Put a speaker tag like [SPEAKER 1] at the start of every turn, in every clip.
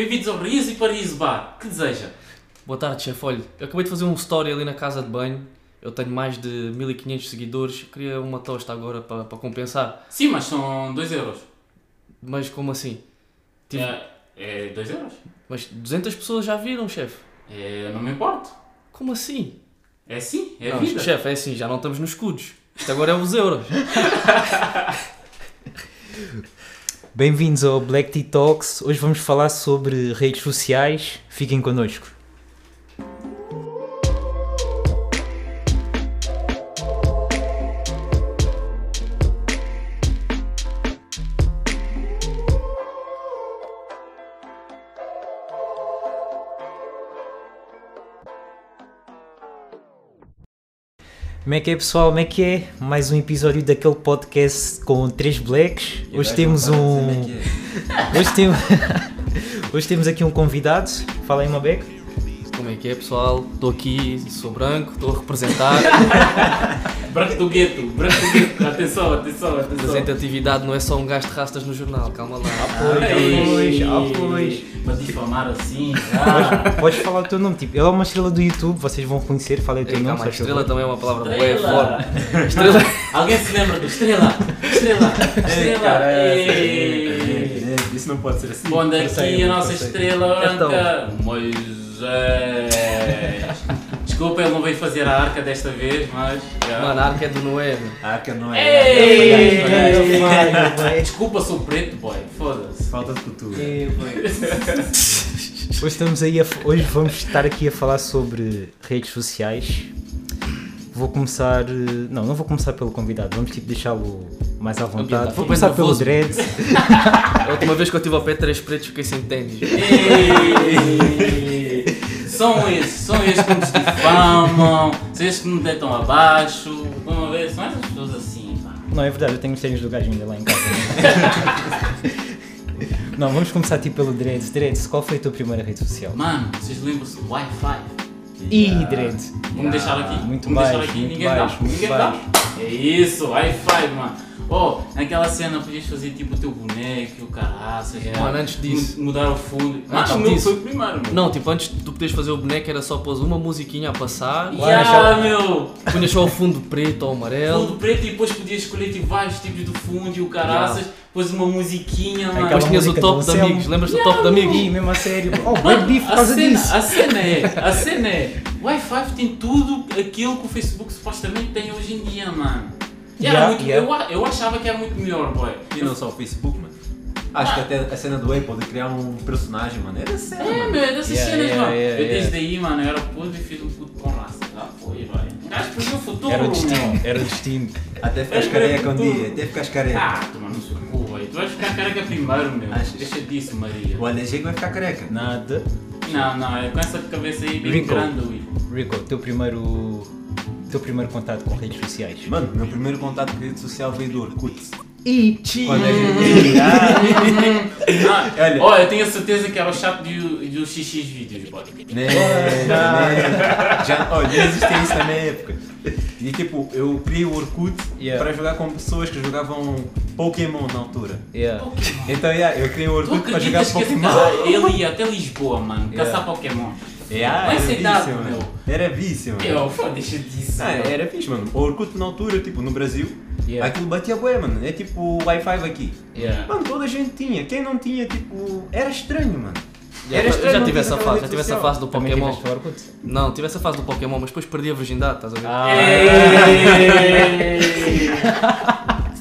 [SPEAKER 1] Bem-vindos ao Riso e Paraíso Bar. Que deseja?
[SPEAKER 2] Boa tarde, chefe. Olha, eu acabei de fazer um story ali na casa de banho. Eu tenho mais de 1500 seguidores. Queria uma tosta agora para para compensar.
[SPEAKER 1] Sim, mas são 2 euros.
[SPEAKER 2] Mas como assim? Tive-
[SPEAKER 1] É 2 euros?
[SPEAKER 2] Mas 200 pessoas já viram, chefe.
[SPEAKER 1] É, não me importo.
[SPEAKER 2] Como assim?
[SPEAKER 1] É assim, é a
[SPEAKER 2] Não,
[SPEAKER 1] vida.
[SPEAKER 2] chefe, é assim, já não estamos nos escudos. Isto agora é os euros.
[SPEAKER 3] Bem-vindos ao Black Tea Talks. Hoje vamos falar sobre redes sociais. Fiquem connosco. Como é que é pessoal? Como é que é? Mais um episódio daquele podcast com três blacks. Hoje temos um. Hoje, tem... Hoje temos aqui um convidado. Fala aí, Mabec.
[SPEAKER 2] Como é que é, pessoal? Estou aqui, sou branco, estou a representar.
[SPEAKER 1] Branco do gueto, branco do gueto. Atenção, atenção, atenção.
[SPEAKER 2] Representatividade não é só um gajo de rastas no jornal, calma lá.
[SPEAKER 3] Ah, pois.
[SPEAKER 1] Para difamar assim, já.
[SPEAKER 3] Podes falar o teu nome. Tipo, ele é uma estrela do YouTube, vocês vão reconhecer. Fala aí o teu
[SPEAKER 2] Ei,
[SPEAKER 3] nome.
[SPEAKER 2] calma, estrela também é uma palavra bué
[SPEAKER 1] Estrela.
[SPEAKER 2] forte. Estrela.
[SPEAKER 1] Alguém se lembra do Estrela? Estrela, Estrela. Ei.
[SPEAKER 4] Isso não pode ser assim.
[SPEAKER 3] Passei,
[SPEAKER 1] aqui a nossa estrela
[SPEAKER 2] Então.
[SPEAKER 1] Moisés. Desculpa, ele não veio fazer a arca desta vez, mas. já.
[SPEAKER 2] Mano, a arca é do Noé.
[SPEAKER 4] A arca não
[SPEAKER 1] Ei!
[SPEAKER 4] é.
[SPEAKER 3] Ei.
[SPEAKER 1] Desculpa, sou preto, boy. Foda-se.
[SPEAKER 4] Falta de cultura.
[SPEAKER 3] Hoje, estamos aí a- hoje vamos estar aqui a falar sobre redes sociais. Vou começar. eh, Não, não vou começar pelo convidado, vamos tipo deixá-lo mais à vontade.
[SPEAKER 2] Ambientar.
[SPEAKER 3] Vou começar pelo. Dread.
[SPEAKER 2] A última vez que eu tive ao pé três pretos fiquei sem ténis.
[SPEAKER 1] São esses, são esses que nos difamam, são esses que nos deitam abaixo. Estão a ver? São essas pessoas assim, pá.
[SPEAKER 3] Não, é verdade, eu tenho os ténis do gajo ainda lá em casa. não, vamos começar tipo pelo Dread. Dread, qual foi a tua primeira rede social?
[SPEAKER 1] Mano, vocês lembram-se do Wi-Fi?
[SPEAKER 3] Ih, Dread.
[SPEAKER 1] Vamos deixar aqui.
[SPEAKER 3] muito
[SPEAKER 1] Vamos deixar aqui.
[SPEAKER 3] muito
[SPEAKER 1] Ninguém
[SPEAKER 3] baixo,
[SPEAKER 1] dá. Ninguém
[SPEAKER 3] baixo.
[SPEAKER 1] dá. É isso, Wi-Fi, mano. Oh, naquela cena podias fazer tipo o teu boneco e o caraças.
[SPEAKER 2] Mano, antes disso.
[SPEAKER 1] Mu- Mudar o fundo.
[SPEAKER 2] Antes
[SPEAKER 1] não
[SPEAKER 2] disso.
[SPEAKER 1] foi o primeiro, meu.
[SPEAKER 2] Não, tipo, antes de tu poderes fazer o boneco era só pôs uma musiquinha a passar,
[SPEAKER 1] Ya, meu!
[SPEAKER 2] punhas só o fundo preto ou
[SPEAKER 1] Fundo
[SPEAKER 2] amarelo,
[SPEAKER 1] preto e depois podias escolher tipo, vários tipos de fundo e o caraças, depois uma musiquinha, mano.
[SPEAKER 2] depois tinhas o top
[SPEAKER 3] do
[SPEAKER 2] de amigos, lembras do top de amigos?
[SPEAKER 3] Ih, mesmo a sério. Oh,
[SPEAKER 1] Mano,
[SPEAKER 3] bem beef por
[SPEAKER 1] a
[SPEAKER 3] causa
[SPEAKER 1] cena,
[SPEAKER 3] disso.
[SPEAKER 1] a cena é, a cena é, o Wi-Fi tem tudo aquilo que o Facebook supostamente tem hoje em dia, mano. E
[SPEAKER 3] Yeah,
[SPEAKER 1] muito. Eu, a- eu achava que era muito melhor, boy.
[SPEAKER 4] E não só o Facebook, mano. Acho que até a cena do Apple de criar um personagem, mano. Era cena,
[SPEAKER 1] É,
[SPEAKER 4] mano.
[SPEAKER 1] meu, é dessas
[SPEAKER 3] Yeah,
[SPEAKER 1] cenas,
[SPEAKER 3] yeah,
[SPEAKER 1] mano.
[SPEAKER 3] yeah,
[SPEAKER 1] eu
[SPEAKER 3] yeah.
[SPEAKER 1] desde aí, mano, eu era puto e fiz um puto com raça. Já foi, vai. Um gajo previu o futuro,
[SPEAKER 3] Era o
[SPEAKER 1] meu.
[SPEAKER 3] destino, era o destino.
[SPEAKER 4] Até ficares
[SPEAKER 1] É,
[SPEAKER 4] careca um
[SPEAKER 1] tudo.
[SPEAKER 4] dia. Até ficares careca.
[SPEAKER 1] Ah, tu, mano, não sou cu, velho. Tu vais ficar careca primeiro, meu.
[SPEAKER 4] Achas?
[SPEAKER 1] Deixa disso, Maria.
[SPEAKER 4] O LG vai ficar careca.
[SPEAKER 3] Nada.
[SPEAKER 1] Não, não, é com essa cabeça aí bem grande, ui.
[SPEAKER 3] Rico, teu primeiro. Teu primeiro contato com redes sociais.
[SPEAKER 4] Mano, meu primeiro contato com rede social veio do Orkut.
[SPEAKER 3] E
[SPEAKER 4] Quando a gente... Ah, Olha.
[SPEAKER 1] Olha, eu tenho a certeza que era o chat do, do XX vídeos, boy.
[SPEAKER 4] né, né. Já, olha, já existia isso na minha época. E tipo, eu criei o Orkut
[SPEAKER 3] Yeah.
[SPEAKER 4] para jogar com pessoas que jogavam Pokémon na altura.
[SPEAKER 3] Yeah.
[SPEAKER 4] Então, yeah, eu criei o
[SPEAKER 1] Tu
[SPEAKER 4] Orkut para jogar
[SPEAKER 1] acreditas que esse
[SPEAKER 4] Pokémon.
[SPEAKER 1] cara, ele ia até Lisboa, mano,
[SPEAKER 3] Yeah.
[SPEAKER 1] caçar
[SPEAKER 4] Yeah,
[SPEAKER 1] Vai
[SPEAKER 4] era
[SPEAKER 1] ser dado,
[SPEAKER 4] vício,
[SPEAKER 1] meu.
[SPEAKER 4] mano. Era vício, mano.
[SPEAKER 1] Eu, pô, deixa disso.
[SPEAKER 4] Ah,
[SPEAKER 1] mano.
[SPEAKER 4] era fixe, mano. O Orkut na altura, tipo, no Brasil,
[SPEAKER 3] Yeah.
[SPEAKER 4] aquilo batia bué, mano. É tipo Wi-Fi aqui.
[SPEAKER 3] Yeah.
[SPEAKER 4] Mano, toda a gente tinha. Quem não tinha, tipo, era estranho, mano.
[SPEAKER 2] Já,
[SPEAKER 4] Era estranho
[SPEAKER 2] já tive essa fase, já tive essa fase do Pokémon.
[SPEAKER 3] o?
[SPEAKER 2] Não, tive essa fase do Pokémon, mas depois perdi a virgindade, estás a ver?
[SPEAKER 3] Ah.
[SPEAKER 1] Ei!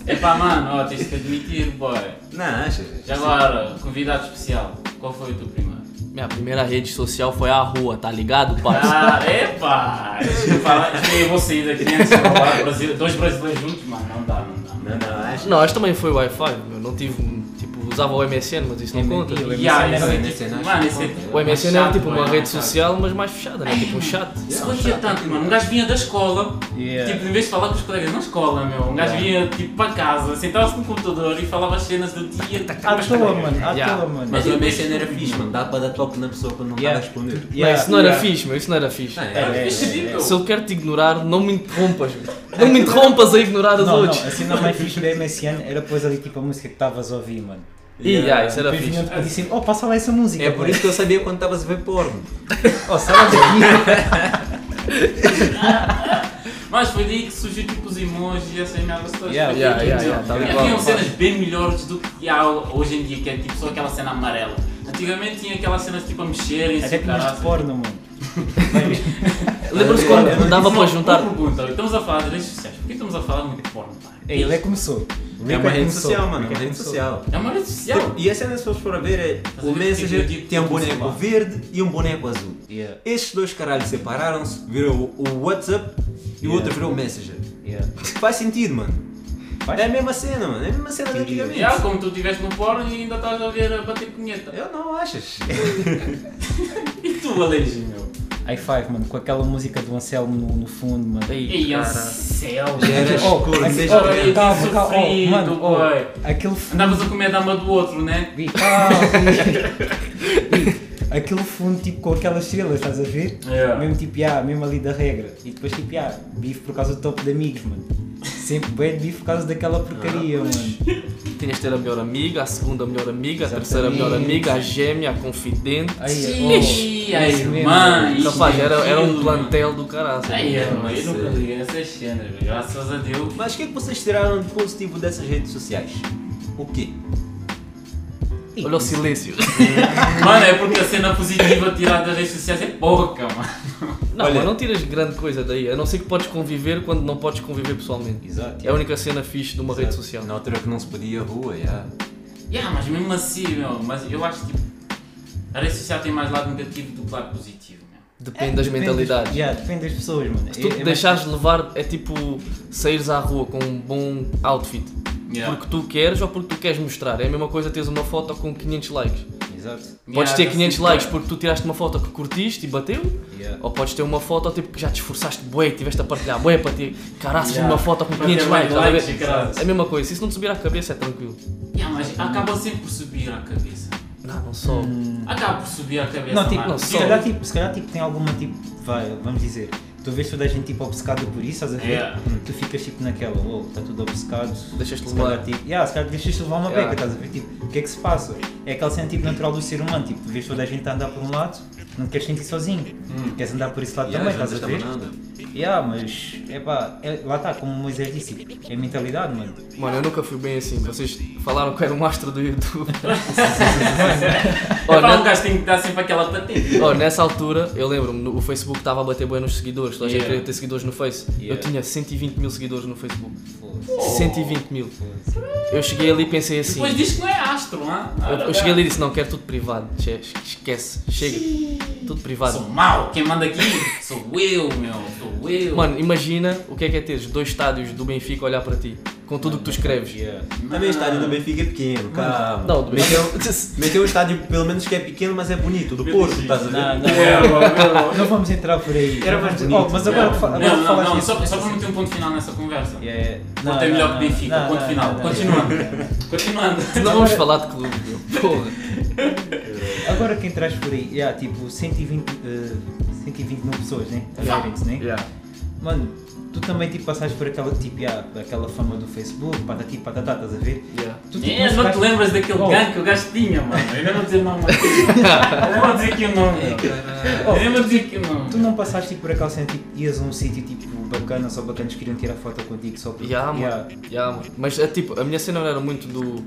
[SPEAKER 1] Epá, mano, ó, tens que admitir, boy.
[SPEAKER 4] Não, achas?
[SPEAKER 1] Já agora, convidado especial, qual foi o teu primeiro?
[SPEAKER 2] Minha primeira rede social foi a rua, tá ligado, parça?
[SPEAKER 1] Ah, epá! Deixa eu falar, eu vou sair daqui antes de falar Brasil, dois brasileiros juntos, mano, não dá, não dá.
[SPEAKER 4] Não, não, achas?
[SPEAKER 2] Não, acho que também foi Wi-Fi, eu não tive, usava o MSN, mas isso não conta.
[SPEAKER 3] o
[SPEAKER 1] Yeah,
[SPEAKER 3] MSN
[SPEAKER 1] esse
[SPEAKER 4] era-
[SPEAKER 1] é
[SPEAKER 4] MSN
[SPEAKER 1] tipo, mano, é tipo
[SPEAKER 2] O MSN
[SPEAKER 1] mais
[SPEAKER 2] era
[SPEAKER 1] chato,
[SPEAKER 2] tipo uma
[SPEAKER 1] mano,
[SPEAKER 2] rede social, mas mais fechada, né? Tipo um chat.
[SPEAKER 1] Isso tanto, mano. Um gajo vinha da escola,
[SPEAKER 3] Yeah.
[SPEAKER 1] tipo, em vez de falar com os colegas na escola, meu, um gajo vinha tipo para casa, sentava-se no computador e falava as cenas do dia.
[SPEAKER 3] À toa, mano, à
[SPEAKER 2] Yeah.
[SPEAKER 3] toa, mano.
[SPEAKER 4] Mas
[SPEAKER 1] É
[SPEAKER 4] o MSN era fixe,
[SPEAKER 1] mano.
[SPEAKER 4] mano. Dá para dar toque na pessoa quando não está
[SPEAKER 3] Yeah.
[SPEAKER 4] a responder.
[SPEAKER 3] Yeah,
[SPEAKER 2] isso não era
[SPEAKER 3] yeah.
[SPEAKER 2] fixe, meu, isso não era fixe.
[SPEAKER 1] Era.
[SPEAKER 2] Se eu quero te ignorar, não me interrompas. meu. Não me interrompas a ignorar os
[SPEAKER 3] Não,
[SPEAKER 2] outros.
[SPEAKER 3] não, a cena mais fixe do MSN era depois ali tipo a música que estavas a ouvir, mano.
[SPEAKER 2] E yeah, isso era fixe.
[SPEAKER 3] para dizer, oh, passa lá essa música.
[SPEAKER 4] É por isso que eu sabia quando estavas a ver porno.
[SPEAKER 3] Oh, sai daqui.
[SPEAKER 1] Mas foi daí que surgiu tipo os emojis e essas merdas todas.
[SPEAKER 3] Yeah,
[SPEAKER 2] yeah, yeah, yeah, igual.
[SPEAKER 1] Haviam cenas bem melhores do que há hoje em dia, que é tipo só aquela cena amarela. Antigamente tinha aquelas cenas tipo a mexerem-se,
[SPEAKER 3] Até
[SPEAKER 1] o
[SPEAKER 3] tinhas de
[SPEAKER 1] caralho.
[SPEAKER 3] porno, mano.
[SPEAKER 2] Lembras-te
[SPEAKER 3] Olha,
[SPEAKER 2] quando
[SPEAKER 3] olha,
[SPEAKER 2] dava para juntar.
[SPEAKER 1] pergunta, estamos a falar de redes sociais, por que estamos a falar muito de porno,
[SPEAKER 3] ele é começou.
[SPEAKER 4] É uma rede social, mano. É uma rede social.
[SPEAKER 1] É uma rede social.
[SPEAKER 4] E a cena, se fores for a ver, é o Messenger tem um boneco verde e um boneco azul.
[SPEAKER 3] Yeah,
[SPEAKER 4] Estes dois caralhos separaram-se, virou o WhatsApp e o outro virou o Messenger.
[SPEAKER 3] yeah.
[SPEAKER 4] Faz sentido, mano. É a mesma cena, mano. É a mesma cena de
[SPEAKER 3] Entendi.
[SPEAKER 4] antigamente.
[SPEAKER 1] Yeah, como tu estiveste no porno e ainda estás a ver a bater punheta.
[SPEAKER 4] Eu não, achas?
[SPEAKER 1] E tu, Aleixo, meu?
[SPEAKER 3] I5, mano, com aquela música do Anselmo no, no fundo, mano.
[SPEAKER 2] Ei,
[SPEAKER 1] céu,
[SPEAKER 4] Já era
[SPEAKER 3] Oh,
[SPEAKER 4] escuro,
[SPEAKER 3] oh, calma, calma, oh, mano, oh, aquele fundo.
[SPEAKER 1] Andavas a comer a dama do outro, né?
[SPEAKER 3] Vi, calma, vi. Aquele fundo tipo com aquelas estrelas, estás a ver?
[SPEAKER 1] Yeah.
[SPEAKER 3] Mesmo tipo, yeah, mesmo ali da regra. E depois tipo, yeah, bife por causa do topo de amigos, mano. Sempre bem bife por causa daquela porcaria, mano.
[SPEAKER 2] Tinhas de ter a melhor amiga, a segunda melhor amiga, a
[SPEAKER 3] Exatamente.
[SPEAKER 2] terceira melhor amiga, a gêmea, a confidente.
[SPEAKER 3] Aí, oh,
[SPEAKER 1] a irmã.
[SPEAKER 2] Rapaz, era, era um plantel do caralho.
[SPEAKER 1] Ai,
[SPEAKER 2] É,
[SPEAKER 1] irmã, eu nunca liguei essas cenas, graças a Deus.
[SPEAKER 4] Mas o que é que vocês tiraram de positivo dessas redes sociais? O quê?
[SPEAKER 2] Olha o silêncio.
[SPEAKER 1] Mano, é porque a cena positiva tirada das redes sociais é pouca, mano.
[SPEAKER 2] Não,
[SPEAKER 4] Olha-
[SPEAKER 2] mas não tiras grande coisa daí. A não ser que podes conviver quando não podes conviver pessoalmente.
[SPEAKER 3] Exato.
[SPEAKER 2] É a única cena fixe de uma rede social.
[SPEAKER 4] Na altura que não se podia ir à rua, já.
[SPEAKER 1] Yeah, mas mesmo assim, meu, mas eu acho que tipo, a rede social tem mais lado negativo do que lado positivo, meu.
[SPEAKER 2] Depende das mentalidades.
[SPEAKER 3] Yeah, depende das pessoas, mano.
[SPEAKER 2] Se tu
[SPEAKER 3] É- é
[SPEAKER 2] te
[SPEAKER 3] mais-
[SPEAKER 2] deixares levar, é tipo saíres à rua com um bom outfit.
[SPEAKER 1] Yeah.
[SPEAKER 2] Porque tu queres ou porque tu queres mostrar. É a mesma coisa teres uma foto com 500 likes.
[SPEAKER 3] Exato.
[SPEAKER 2] Podes
[SPEAKER 1] Yeah,
[SPEAKER 2] ter
[SPEAKER 1] já
[SPEAKER 2] 500
[SPEAKER 1] sei
[SPEAKER 2] likes porque tu tiraste uma foto que curtiste e bateu.
[SPEAKER 3] Yeah.
[SPEAKER 2] Ou podes ter uma foto tipo que já te esforçaste bué e tiveste a partilhar bué para ter caraças
[SPEAKER 1] Yeah.
[SPEAKER 2] uma foto com
[SPEAKER 1] Para
[SPEAKER 2] 500
[SPEAKER 1] ter
[SPEAKER 2] likes.
[SPEAKER 1] likes.
[SPEAKER 2] É a mesma coisa. Se isso não te subir à cabeça é tranquilo.
[SPEAKER 1] Yeah, mas acaba sempre por subir à cabeça.
[SPEAKER 2] Não, não só.
[SPEAKER 3] Hum,
[SPEAKER 1] Acaba por subir à cabeça.
[SPEAKER 3] Não, tipo,
[SPEAKER 2] não,
[SPEAKER 3] se calhar, tipo, se calhar tipo, tem alguma tipo, vai, vamos dizer, tu vês toda a gente tipo obcecada por isso, estás a ver?
[SPEAKER 1] Yeah.
[SPEAKER 3] Tu ficas tipo naquela, oh, está tudo obcecado.
[SPEAKER 2] Deixaste
[SPEAKER 3] Se calhar,
[SPEAKER 2] levar.
[SPEAKER 3] tipo, yeah, se calhar deixaste levar uma
[SPEAKER 2] Yeah.
[SPEAKER 3] beca, estás a ver? Tipo, o que é que se passa? É aquele sentido tipo, natural do ser humano, tipo, tu vês toda a gente a andar por um lado, não te queres sentir sozinho,
[SPEAKER 1] Hum.
[SPEAKER 3] queres andar por esse lado
[SPEAKER 4] Já,
[SPEAKER 3] também, estás a ver?
[SPEAKER 4] nada.
[SPEAKER 3] Yeah, mas, é pá, é, lá está, como o Moisés disse, é mentalidade, mano.
[SPEAKER 2] Mano, eu nunca fui bem assim. Vocês falaram que era um astro do YouTube.
[SPEAKER 1] É
[SPEAKER 2] oh,
[SPEAKER 1] para um
[SPEAKER 2] ne-
[SPEAKER 1] gajo tem que dar sempre aquela patente.
[SPEAKER 2] oh, nessa altura, eu lembro-me, o Facebook estava a bater bem nos seguidores. Toda a gente queria ter seguidores no Face. Eu
[SPEAKER 3] Yeah.
[SPEAKER 2] tinha 120 mil seguidores no Facebook.
[SPEAKER 3] Foda-se.
[SPEAKER 2] 120 mil.
[SPEAKER 3] Foda-se.
[SPEAKER 2] Eu cheguei ali e pensei assim.
[SPEAKER 1] Depois diz que não é astro, hã?
[SPEAKER 2] Eu, eu cheguei ali e disse: Não, quero tudo privado. Esquece, chega. Tudo privado.
[SPEAKER 1] Sou mau, quem manda aqui sou eu, meu, sou eu.
[SPEAKER 2] Mano, imagina o que é que é teres dois estádios do Benfica olhar para ti, com tudo o que tu escreves.
[SPEAKER 3] Yeah.
[SPEAKER 4] Também o estádio do Benfica é pequeno, calma.
[SPEAKER 2] Não, do
[SPEAKER 4] Meteu,
[SPEAKER 2] Benfica.
[SPEAKER 4] meteu um estádio pelo menos que é pequeno, mas é bonito. Do Porto, estás a ver?
[SPEAKER 3] Não, não,
[SPEAKER 1] É,
[SPEAKER 3] não, não vamos entrar por aí.
[SPEAKER 4] Era
[SPEAKER 3] Não
[SPEAKER 4] mais bonito.
[SPEAKER 3] Oh, mas agora, que fa- agora
[SPEAKER 1] Não,
[SPEAKER 3] que
[SPEAKER 1] não, não, só, só para meter um ponto final nessa conversa.
[SPEAKER 3] Yeah, yeah.
[SPEAKER 1] Porto é melhor que Benfica, ponto final. Continuando. Continuando.
[SPEAKER 2] Não vamos falar de clube, meu. Porra.
[SPEAKER 3] Agora que entras por aí, yeah, tipo 120, eh, 120 mil pessoas, né? Adherentes, né?
[SPEAKER 2] Yeah.
[SPEAKER 3] Mano, tu também tipo passaste por aquela tipo, yeah, aquela fama do Facebook, patati patatá, estás a ver?
[SPEAKER 2] Yeah.
[SPEAKER 3] Tu, tipo,
[SPEAKER 1] É, não te lembras daquele
[SPEAKER 3] Oh.
[SPEAKER 1] gangue que o gajo tinha, mano. Eu nem vou dizer nome. Eu nem vou dizer aqui o nome. meu. Eu nem vou dizer aqui o nome.
[SPEAKER 3] Tu não passaste tipo, por aquela cena, tipo, ias a um sítio tipo bacana, só bacanas queriam tirar foto contigo só por
[SPEAKER 2] Yeah, mano.
[SPEAKER 3] Yeah.
[SPEAKER 2] Yeah, mano. Mas é tipo, a minha cena não era muito do.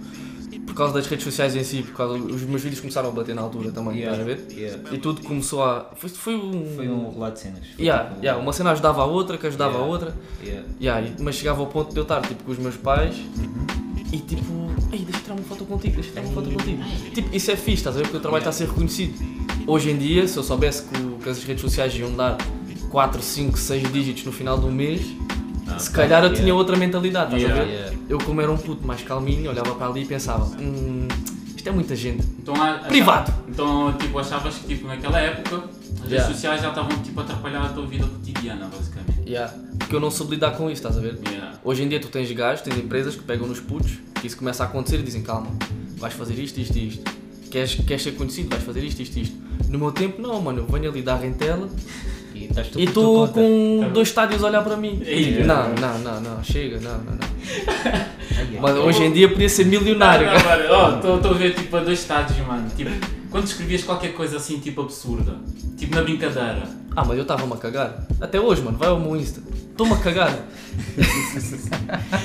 [SPEAKER 2] Por causa das redes sociais em si, por causa os meus vídeos começaram a bater na altura também,
[SPEAKER 3] Yeah,
[SPEAKER 2] estás a ver?
[SPEAKER 3] yeah.
[SPEAKER 2] E tudo começou a. Foi, foi um.
[SPEAKER 3] Foi um relato de cenas.
[SPEAKER 2] Yeah,
[SPEAKER 3] tipo,
[SPEAKER 2] yeah, uma cena ajudava a outra, que ajudava
[SPEAKER 3] Yeah.
[SPEAKER 2] a outra.
[SPEAKER 3] yeah.
[SPEAKER 2] Yeah, mas chegava ao ponto de eu estar tipo, com os meus pais
[SPEAKER 3] Uhum.
[SPEAKER 2] e tipo, ei, deixa eu tirar uma foto contigo, deixa eu tirar uma foto contigo. Tipo, isso é fixe, estás a ver? Porque o trabalho está a ser reconhecido. Hoje em dia, se eu soubesse que, que as redes sociais iam dar 4, 5, 6 dígitos no final do mês,
[SPEAKER 3] Ah,
[SPEAKER 2] se
[SPEAKER 3] tá,
[SPEAKER 2] calhar eu
[SPEAKER 3] yeah.
[SPEAKER 2] tinha outra mentalidade, estás a
[SPEAKER 1] Yeah.
[SPEAKER 2] ver?
[SPEAKER 3] Yeah.
[SPEAKER 2] Eu, como era um puto mais calminho, olhava para ali e pensava: hum, isto é muita gente.
[SPEAKER 1] Então, a- achava-
[SPEAKER 2] Privado.
[SPEAKER 1] Então, tipo, achavas que tipo, naquela época as redes sociais já estavam tipo, a atrapalhar a tua vida cotidiana, basicamente.
[SPEAKER 2] Yeah. Porque eu não soube lidar com isso, estás a ver?
[SPEAKER 1] Yeah.
[SPEAKER 2] Hoje em dia tu tens gajos, tens empresas que pegam nos putos, que isso começa a acontecer e dizem calma, vais fazer isto, isto e isto. Queres, queres ser conhecido, vais fazer isto, isto e isto. No meu tempo não, mano, eu venho ali dar rentela
[SPEAKER 3] E estás tu
[SPEAKER 2] e
[SPEAKER 3] conta.
[SPEAKER 2] com
[SPEAKER 1] Tá
[SPEAKER 2] dois estádios a olhar para mim.
[SPEAKER 1] Ei, é.
[SPEAKER 2] não, não, não, não, chega, não, não, não. Mas hoje em dia podia ser milionário.
[SPEAKER 1] Estou a ver tipo a dois estádios, mano. Tipo, quando escrevias qualquer coisa assim, tipo absurda, tipo na brincadeira.
[SPEAKER 2] Ah, mas eu estava-me a cagar. Até hoje, mano, vai ao meu Insta. Estou-me a cagar.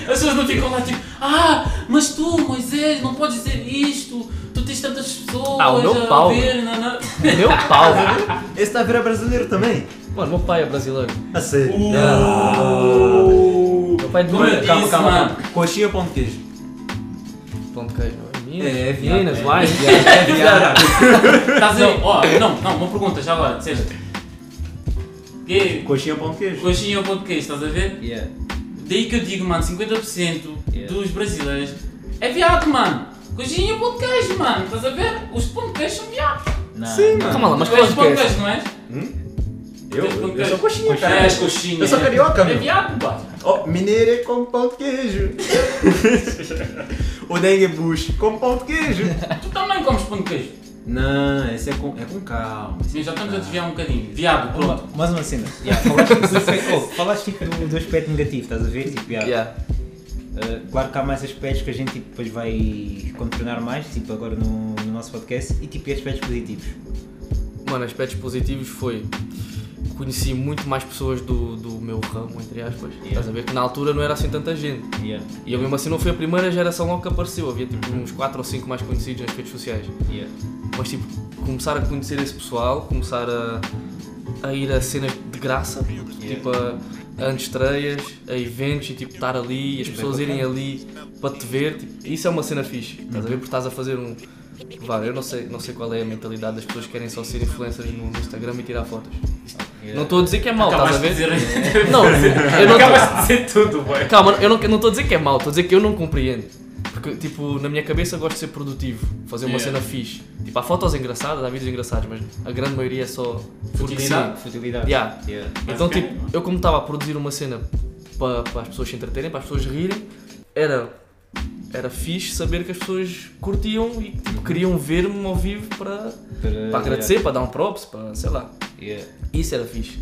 [SPEAKER 1] As pessoas não ficam lá tipo, ah, mas tu, Moisés, não podes dizer isto, tu tens tantas pessoas
[SPEAKER 2] Ah, o meu
[SPEAKER 1] a
[SPEAKER 2] pau.
[SPEAKER 1] ver, não, não.
[SPEAKER 2] Meu pau.
[SPEAKER 4] Esse está a virar brasileiro também.
[SPEAKER 2] Mano, meu pai é brasileiro.
[SPEAKER 4] A sério.
[SPEAKER 2] Meu pai é de
[SPEAKER 1] Como eu disse,
[SPEAKER 4] Calma, calma,
[SPEAKER 1] mano.
[SPEAKER 4] calma. Coxinha ou pão de queijo?
[SPEAKER 2] Pão de queijo. Minas,
[SPEAKER 4] É, é viado,
[SPEAKER 2] Minas,
[SPEAKER 4] é.
[SPEAKER 2] vai.
[SPEAKER 4] É viado.
[SPEAKER 1] Estás a ver? Ó, não, não, uma pergunta já agora, disseste. Que,
[SPEAKER 4] Coxinha ou pão de queijo?
[SPEAKER 1] coxinha ou pão de queijo, estás a ver?
[SPEAKER 4] Yeah.
[SPEAKER 1] Daí que eu digo, mano, 50%
[SPEAKER 4] Yeah.
[SPEAKER 1] dos brasileiros é viado, mano. Coxinha ou pão de queijo, mano, estás a ver? Os pão de queijo são viados.
[SPEAKER 4] Sim, mano.
[SPEAKER 2] Calma lá, mas
[SPEAKER 1] tu
[SPEAKER 2] qual
[SPEAKER 1] és
[SPEAKER 2] é
[SPEAKER 1] pão de
[SPEAKER 2] é?
[SPEAKER 1] queijo, não és?
[SPEAKER 4] Eu, eu
[SPEAKER 1] queijo.
[SPEAKER 4] sou coxinha,
[SPEAKER 1] É,
[SPEAKER 4] cara.
[SPEAKER 1] és coxinha.
[SPEAKER 4] Eu sou carioca,
[SPEAKER 1] É
[SPEAKER 4] meu.
[SPEAKER 1] viado, pá.
[SPEAKER 4] Oh, mineiro é com pão de queijo. o dengue bush com pão de queijo.
[SPEAKER 1] Tu também comes pão de queijo.
[SPEAKER 4] Não, esse é com, é com calma.
[SPEAKER 1] Sim,
[SPEAKER 4] é
[SPEAKER 1] já estamos a desviar um bocadinho. Viado, pronto.
[SPEAKER 3] Mais uma cena. Yeah, falaste, do aspecto, oh, falaste tipo do, do aspecto negativo, estás a ver? Tipo, yeah,
[SPEAKER 2] Yeah.
[SPEAKER 3] uh, claro que há mais aspectos que a gente tipo, depois vai contornar mais, tipo agora no, no nosso podcast, e tipo e aspectos positivos.
[SPEAKER 2] Mano, aspectos positivos foi. Conheci muito mais pessoas do, do meu ramo, entre aspas. Estás a ver que na altura não era assim tanta gente.
[SPEAKER 3] Yeah,
[SPEAKER 2] E eu mesmo assim não fui a primeira geração logo que apareceu. Havia tipo uns 4 ou 5 mais conhecidos nas redes sociais.
[SPEAKER 3] yeah.
[SPEAKER 2] Mas tipo, começar a conhecer esse pessoal, começar a, a ir a cenas de graça, tipo a, a estreias, a eventos e tipo estar ali e as pessoas irem ali para te ver, tipo, isso é uma cena fixe, estás a ver? Porque estás a fazer um. Vá, eu não sei, não sei qual é a mentalidade das pessoas que querem só ser influencers no Instagram e tirar fotos. Não estou a dizer que é mau, estás a ver?
[SPEAKER 1] dizer.
[SPEAKER 2] Não, eu não
[SPEAKER 1] Acabaste de dizer tudo, boy.
[SPEAKER 2] Calma, eu não eu estou a dizer que é mau, estou a dizer que eu não compreendo. Porque, tipo, na minha cabeça gosto de ser produtivo, fazer uma
[SPEAKER 1] Yeah.
[SPEAKER 2] cena fixe. Tipo, há fotos engraçadas, há vídeos engraçados, mas a grande maioria é só.
[SPEAKER 1] Futilidade.
[SPEAKER 3] Futilidade.
[SPEAKER 2] Yeah.
[SPEAKER 3] Yeah.
[SPEAKER 2] Então, tipo, eu como estava a produzir uma cena para, para as pessoas se entreterem, para as pessoas rirem, era, era fixe saber que as pessoas curtiam e tipo, queriam ver-me ao vivo para,
[SPEAKER 3] Para,
[SPEAKER 2] para agradecer, para dar um props, para sei lá.
[SPEAKER 3] Yeah.
[SPEAKER 2] Isso era fixe.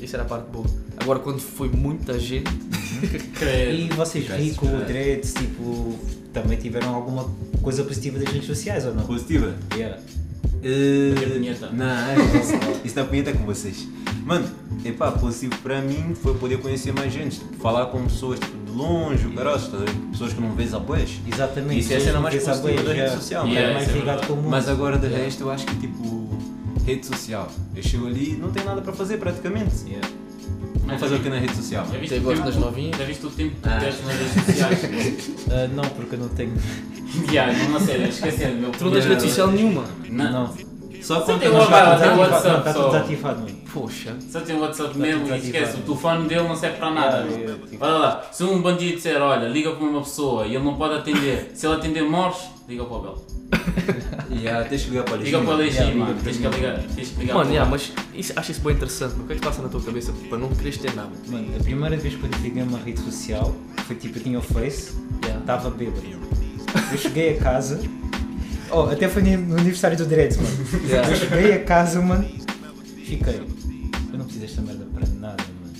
[SPEAKER 2] Isso era a parte boa. Agora, quando foi muita gente,
[SPEAKER 1] Credo.
[SPEAKER 3] E vocês, Rico. Dreads, tipo, também tiveram alguma coisa positiva das redes sociais ou não?
[SPEAKER 4] Positiva?
[SPEAKER 3] Yeah.
[SPEAKER 1] Punheta.
[SPEAKER 4] Não, é- isso da punheta é com vocês. Mano, epá, positivo para mim foi poder conhecer mais gente, tipo, falar com pessoas tipo, de longe, o caralho, estás a ver? pessoas que não vês a boas.
[SPEAKER 3] Exatamente.
[SPEAKER 4] Isso é a cena mais positiva da rede social,
[SPEAKER 3] já
[SPEAKER 1] mano.
[SPEAKER 3] é mais
[SPEAKER 1] Yeah, isso é
[SPEAKER 3] ligado com o mundo.
[SPEAKER 4] Mas agora de resto eu acho que tipo, rede social, eu chego ali e não tenho nada para fazer praticamente.
[SPEAKER 3] Yeah.
[SPEAKER 4] Vou fazer o que na rede social?
[SPEAKER 1] Já viste
[SPEAKER 2] Tem
[SPEAKER 1] o
[SPEAKER 2] gosto
[SPEAKER 1] tempo-
[SPEAKER 2] das novinhas?
[SPEAKER 1] Já viste o tempo que tu
[SPEAKER 4] Ah.
[SPEAKER 1] gastas nas redes sociais?
[SPEAKER 3] Ah, não, porque eu não tenho.
[SPEAKER 1] Já, não sei, esqueci meu.
[SPEAKER 2] tu não tens rede social nenhuma.
[SPEAKER 1] Não.
[SPEAKER 3] Não.
[SPEAKER 4] Só quando
[SPEAKER 1] tem o WhatsApp,
[SPEAKER 3] Está
[SPEAKER 1] WhatsApp
[SPEAKER 3] tudo
[SPEAKER 1] só.
[SPEAKER 3] desativado, mano.
[SPEAKER 2] Poxa.
[SPEAKER 1] Só tem o WhatsApp
[SPEAKER 3] Tá
[SPEAKER 1] mesmo e esquece, o telefone dele não serve para nada.
[SPEAKER 3] Yeah, yeah, tipo-
[SPEAKER 1] Olha lá, se um bandido disser, olha, liga para uma pessoa e ele não pode atender, se ele atender morres, liga para o Bel.
[SPEAKER 4] Yeah, tens que ligar para a
[SPEAKER 1] Liga para o
[SPEAKER 4] Legítima.
[SPEAKER 1] Leixi,
[SPEAKER 3] Yeah,
[SPEAKER 1] mano, tens que ligar, tens que ligar
[SPEAKER 2] Mano, yeah, mas isso, acho isso bem interessante. mas O que é que passa na tua cabeça para não quereres ter nada?
[SPEAKER 3] Mano, a primeira vez que eu liguei uma rede social foi tipo, eu tinha o Face,
[SPEAKER 2] Yeah.
[SPEAKER 3] estava bêbado. Eu cheguei a casa, oh, até foi no aniversário do Dreads, mano.
[SPEAKER 2] Yeah.
[SPEAKER 3] Eu cheguei a casa, mano, fiquei. Eu não preciso desta merda para nada, mano.